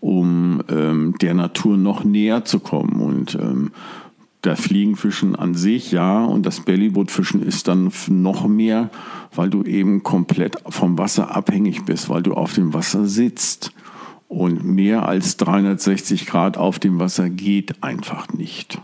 um ähm, der Natur noch näher zu kommen. Und ähm, der Fliegenfischen an sich, ja, und das Bellybootfischen ist dann noch mehr, weil du eben komplett vom Wasser abhängig bist, weil du auf dem Wasser sitzt. Und mehr als 360 Grad auf dem Wasser geht einfach nicht.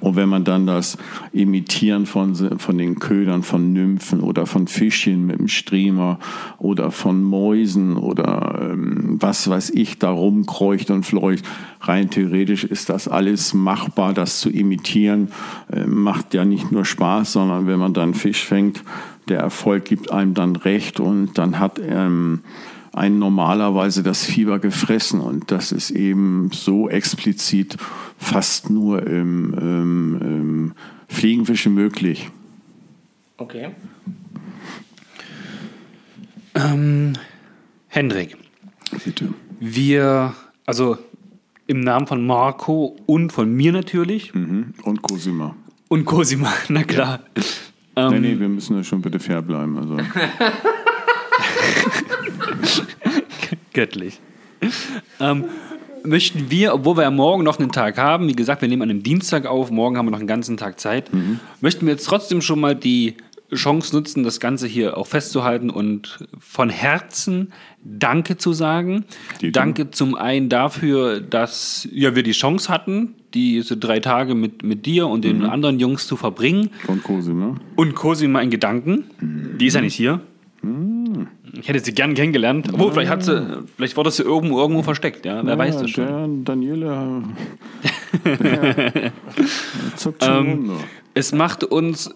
Und wenn man dann das Imitieren von, von den Ködern von Nymphen oder von Fischchen mit dem Streamer oder von Mäusen oder ähm, was weiß ich da rumkreucht und fleucht, rein theoretisch ist das alles machbar, das zu imitieren. Äh, macht ja nicht nur Spaß, sondern wenn man dann Fisch fängt, der Erfolg gibt einem dann recht und dann hat ähm, ein normalerweise das Fieber gefressen und das ist eben so explizit fast nur im, im, im Fliegenfischen möglich. Okay. Ähm, Hendrik, Bitte. wir, also im Namen von Marco und von mir natürlich Mhm. Und Cosima. und Cosima, na klar. nee, nee, wir müssen ja schon bitte fair bleiben. Also. Göttlich. ähm, möchten wir, obwohl wir ja morgen noch einen Tag haben, wie gesagt, wir nehmen an einem Dienstag auf, morgen haben wir noch einen ganzen Tag Zeit, möchten wir jetzt trotzdem schon mal die Chance nutzen, das Ganze hier auch festzuhalten und von Herzen Danke zu sagen. Die Danke zum einen dafür, dass ja, wir die Chance hatten, diese drei Tage mit, mit dir und den anderen Jungs zu verbringen. Und Cosima. Und Cosima in Gedanken. Die ist ja nicht hier. Ich hätte sie gern kennengelernt. Obwohl, vielleicht, hat sie, vielleicht wurde sie irgendwo, irgendwo versteckt. Ja? Wer weiß das schon. Der Daniele. der zuckt schon Ähm, rum. Es macht uns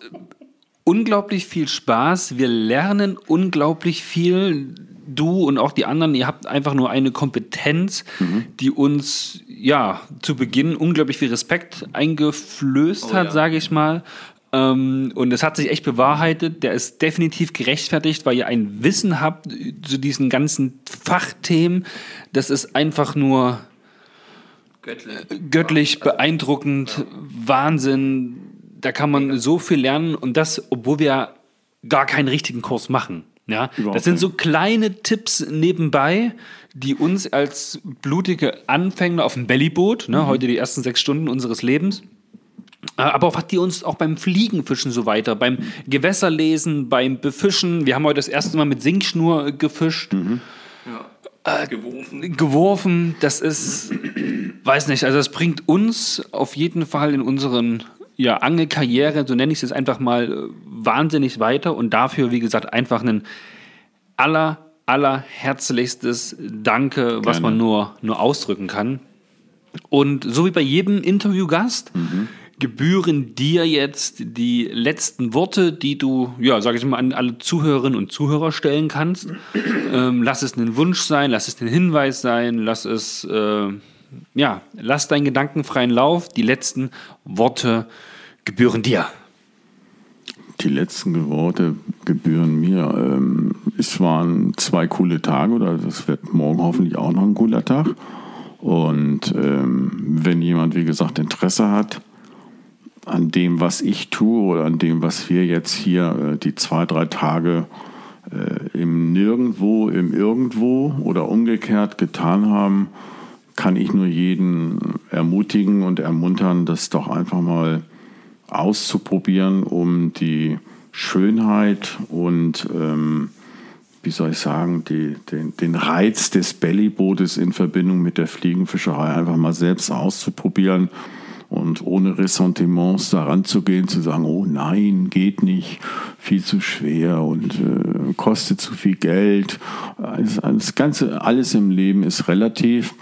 unglaublich viel Spaß. Wir lernen unglaublich viel. Du und auch die anderen, ihr habt einfach nur eine Kompetenz, die uns ja zu Beginn unglaublich viel Respekt eingeflößt hat, ja. sage ich mal. Ähm, und es hat sich echt bewahrheitet. Der ist definitiv gerechtfertigt, weil ihr ein Wissen habt zu diesen ganzen Fachthemen. Das ist einfach nur Göttlich. göttlich beeindruckend, Wahnsinn. Da kann man so viel lernen und das, obwohl wir gar keinen richtigen Kurs machen. Ja, Überhaupt das sind so kleine Tipps nebenbei, die uns als blutige Anfänger auf dem Bellyboot, Mhm. ne, heute die ersten sechs Stunden unseres Lebens, aber auch hat die uns auch beim Fliegenfischen so weiter, beim Gewässerlesen, beim Befischen. Wir haben heute das erste Mal mit Sinkschnur gefischt Geworfen. geworfen. Das ist, weiß nicht, also das bringt uns auf jeden Fall in unseren ja, Angelkarriere, so nenne ich es jetzt einfach mal, äh, wahnsinnig weiter und dafür, wie gesagt, einfach ein aller, aller herzlichstes Danke, was Gerne. man nur, nur ausdrücken kann. Und so wie bei jedem Interviewgast gebühren dir jetzt die letzten Worte, die du, ja, sage ich mal, an alle Zuhörerinnen und Zuhörer stellen kannst. Ähm, lass es einen Wunsch sein, lass es ein Hinweis sein, lass es, äh, ja, lass deinen gedankenfreien Lauf. Die letzten Worte gebühren dir. Die letzten Worte gebühren mir. Ähm, es waren zwei coole Tage oder das wird morgen hoffentlich auch noch ein cooler Tag. Und ähm, wenn jemand, wie gesagt, Interesse hat an dem, was ich tue oder an dem, was wir jetzt hier äh, die zwei, drei Tage äh, im Nirgendwo, im Irgendwo oder umgekehrt getan haben, kann ich nur jeden ermutigen und ermuntern, das doch einfach mal auszuprobieren, um die Schönheit und ähm, wie soll ich sagen, die, den, den Reiz des Bellybootes in Verbindung mit der Fliegenfischerei einfach mal selbst auszuprobieren und ohne Ressentiments daran zu gehen, zu sagen, oh nein, geht nicht, viel zu schwer und äh, kostet zu viel Geld. Das, das Ganze, alles im Leben ist relativ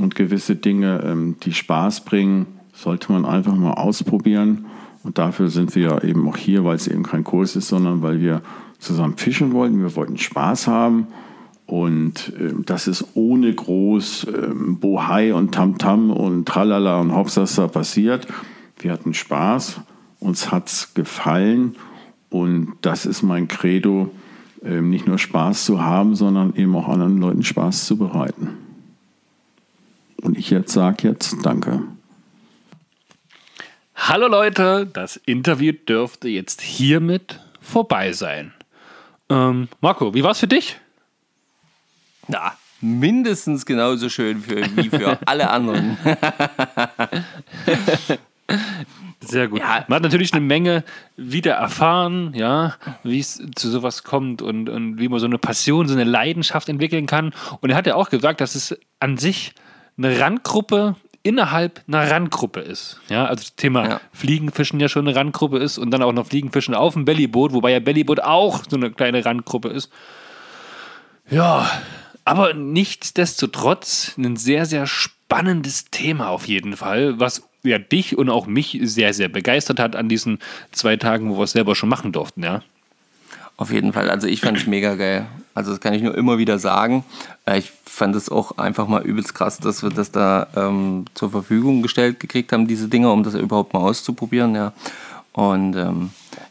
und gewisse Dinge, ähm, die Spaß bringen, sollte man einfach mal ausprobieren. Und dafür sind wir eben auch hier, weil es eben kein Kurs ist, sondern weil wir zusammen fischen wollten. Wir wollten Spaß haben. Und ähm, das ist ohne groß ähm, Bohai und Tamtam und Tralala und Hopsasa passiert. Wir hatten Spaß, uns hat es gefallen. Und das ist mein Credo, ähm, nicht nur Spaß zu haben, sondern eben auch anderen Leuten Spaß zu bereiten. Und ich jetzt sage jetzt Danke. Hallo Leute, das Interview dürfte jetzt hiermit vorbei sein. Ähm, Marco, wie war's für dich? Na, mindestens genauso schön für, wie für alle anderen. Sehr gut. Ja. Man hat natürlich eine Menge wieder erfahren, ja, wie es zu sowas kommt und, und wie man so eine Passion, so eine Leidenschaft entwickeln kann. Und er hat ja auch gesagt, dass es an sich eine Randgruppe innerhalb einer Randgruppe ist. Ja, also das Thema Ja. Fliegenfischen ja schon eine Randgruppe ist und dann auch noch Fliegenfischen auf dem Bellyboot, wobei ja Bellyboot auch so eine kleine Randgruppe ist. Ja, aber nichtsdestotrotz ein sehr, sehr spannendes Thema auf jeden Fall, was ja dich und auch mich sehr, sehr begeistert hat an diesen zwei Tagen, wo wir es selber schon machen durften, ja. Auf jeden Fall. Also ich fand es mega geil. Also das kann ich nur immer wieder sagen. Äh, Ich fand es auch einfach mal übelst krass, dass wir das da ähm, zur Verfügung gestellt gekriegt haben, diese Dinge, um das überhaupt mal auszuprobieren. Ja. Und ähm,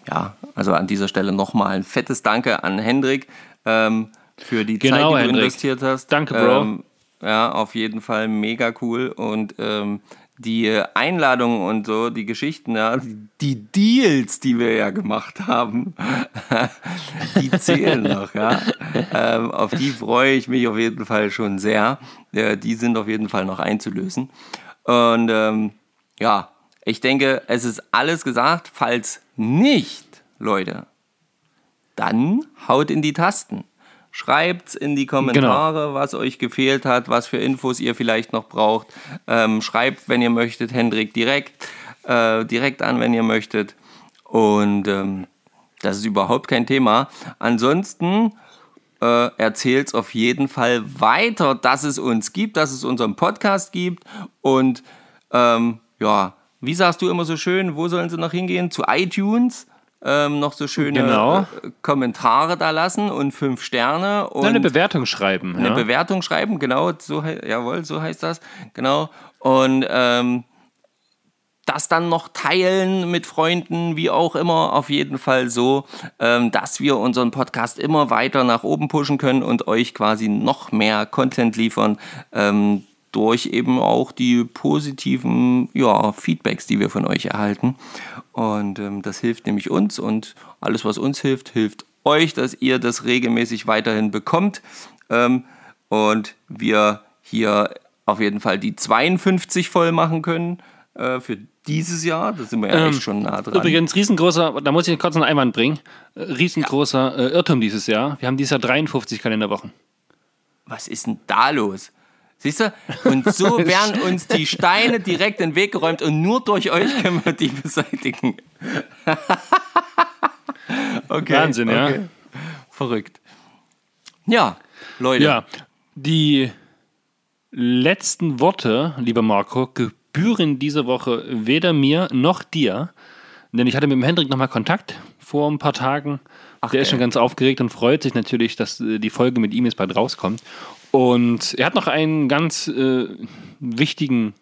ja, also an dieser Stelle nochmal ein fettes Danke an Hendrik ähm, für die Genau, Zeit, die du Hendrik. investiert hast. Danke, Bro. Ähm, ja, auf jeden Fall mega cool. Und ähm, die Einladungen und so, die Geschichten, ja, die Deals, die wir ja gemacht haben, die zählen noch, ja. Ähm, auf die freue ich mich auf jeden Fall schon sehr. Äh, die sind auf jeden Fall noch einzulösen. Und ähm, ja, ich denke, es ist alles gesagt. Falls nicht, Leute, dann haut in die Tasten. Schreibt in die Kommentare, was euch gefehlt hat, was für Infos ihr vielleicht noch braucht. Ähm, schreibt, wenn ihr möchtet, Hendrik direkt, äh, direkt an, wenn ihr möchtet. Und ähm, das ist überhaupt kein Thema. Ansonsten äh, erzählt es auf jeden Fall weiter, dass es uns gibt, dass es unseren Podcast gibt. Und ähm, ja, wie sagst du immer so schön, wo sollen sie noch hingehen? Zu iTunes. Ähm, noch so schöne Genau. äh, Kommentare da lassen und fünf Sterne und eine Bewertung schreiben. eine ja. Bewertung schreiben, genau, so, jawohl, so heißt das, genau. Und ähm, das dann noch teilen mit Freunden, wie auch immer, auf jeden Fall so, ähm, dass wir unseren Podcast immer weiter nach oben pushen können und euch quasi noch mehr Content liefern, ähm, durch eben auch die positiven ja, Feedbacks, die wir von euch erhalten. Und ähm, das hilft nämlich uns und alles, was uns hilft, hilft euch, dass ihr das regelmäßig weiterhin bekommt. Ähm, und wir hier auf jeden Fall die 52 voll machen können äh, für dieses Jahr. Da sind wir ja echt schon nah dran. Übrigens, riesengroßer, da muss ich kurz einen Einwand bringen, äh, riesengroßer äh, Irrtum dieses Jahr. Wir haben dieses Jahr 53 Kalenderwochen. Was ist denn da los? Siehst du? Und so werden uns die Steine direkt in den Weg geräumt und nur durch euch können wir die beseitigen. okay. Wahnsinn, ja. okay. Verrückt. Ja, Leute. Ja, die letzten Worte, lieber Marco, gebühren diese Woche weder mir noch dir. Denn ich hatte mit dem Hendrik nochmal Kontakt vor ein paar Tagen. Der ist geil. schon ganz aufgeregt und freut sich natürlich, dass äh, die Folge mit ihm jetzt bald rauskommt. Und er hat noch einen ganz äh, wichtigen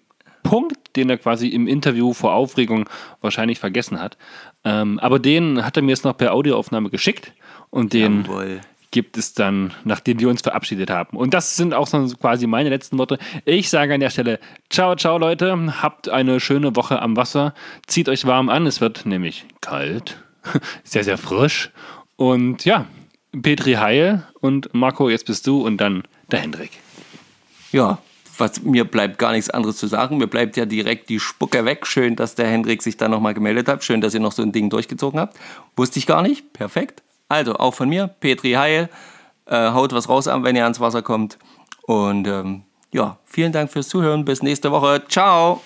Punkt, den er quasi im Interview vor Aufregung wahrscheinlich vergessen hat. Ähm, aber den hat er mir jetzt noch per Audioaufnahme geschickt und den Jawohl. gibt es dann, nachdem wir uns verabschiedet haben. Und das sind auch so quasi meine letzten Worte. Ich sage an der Stelle, ciao, ciao Leute, habt eine schöne Woche am Wasser, zieht euch warm an, es wird nämlich kalt, sehr, sehr frisch. Und ja, Petri Heil und Marco, jetzt bist du und dann der Hendrik. Ja, was, mir bleibt gar nichts anderes zu sagen. Mir bleibt ja direkt die Spucke weg. Schön, dass der Hendrik sich da nochmal gemeldet hat. Schön, dass ihr noch so ein Ding durchgezogen habt. Wusste ich gar nicht. Perfekt. Also auch von mir, Petri Heil. Äh, haut was raus an, wenn ihr ans Wasser kommt. Und ähm, ja, vielen Dank fürs Zuhören. Bis nächste Woche. Ciao.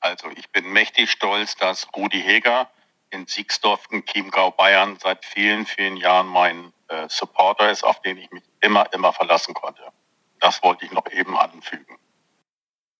Also ich bin mächtig stolz, dass Rudi Heger in Siegsdorfen, Chiemgau, Bayern seit vielen, vielen Jahren mein äh, Supporter ist, auf den ich mich immer, immer verlassen konnte. Das wollte ich noch eben anfügen.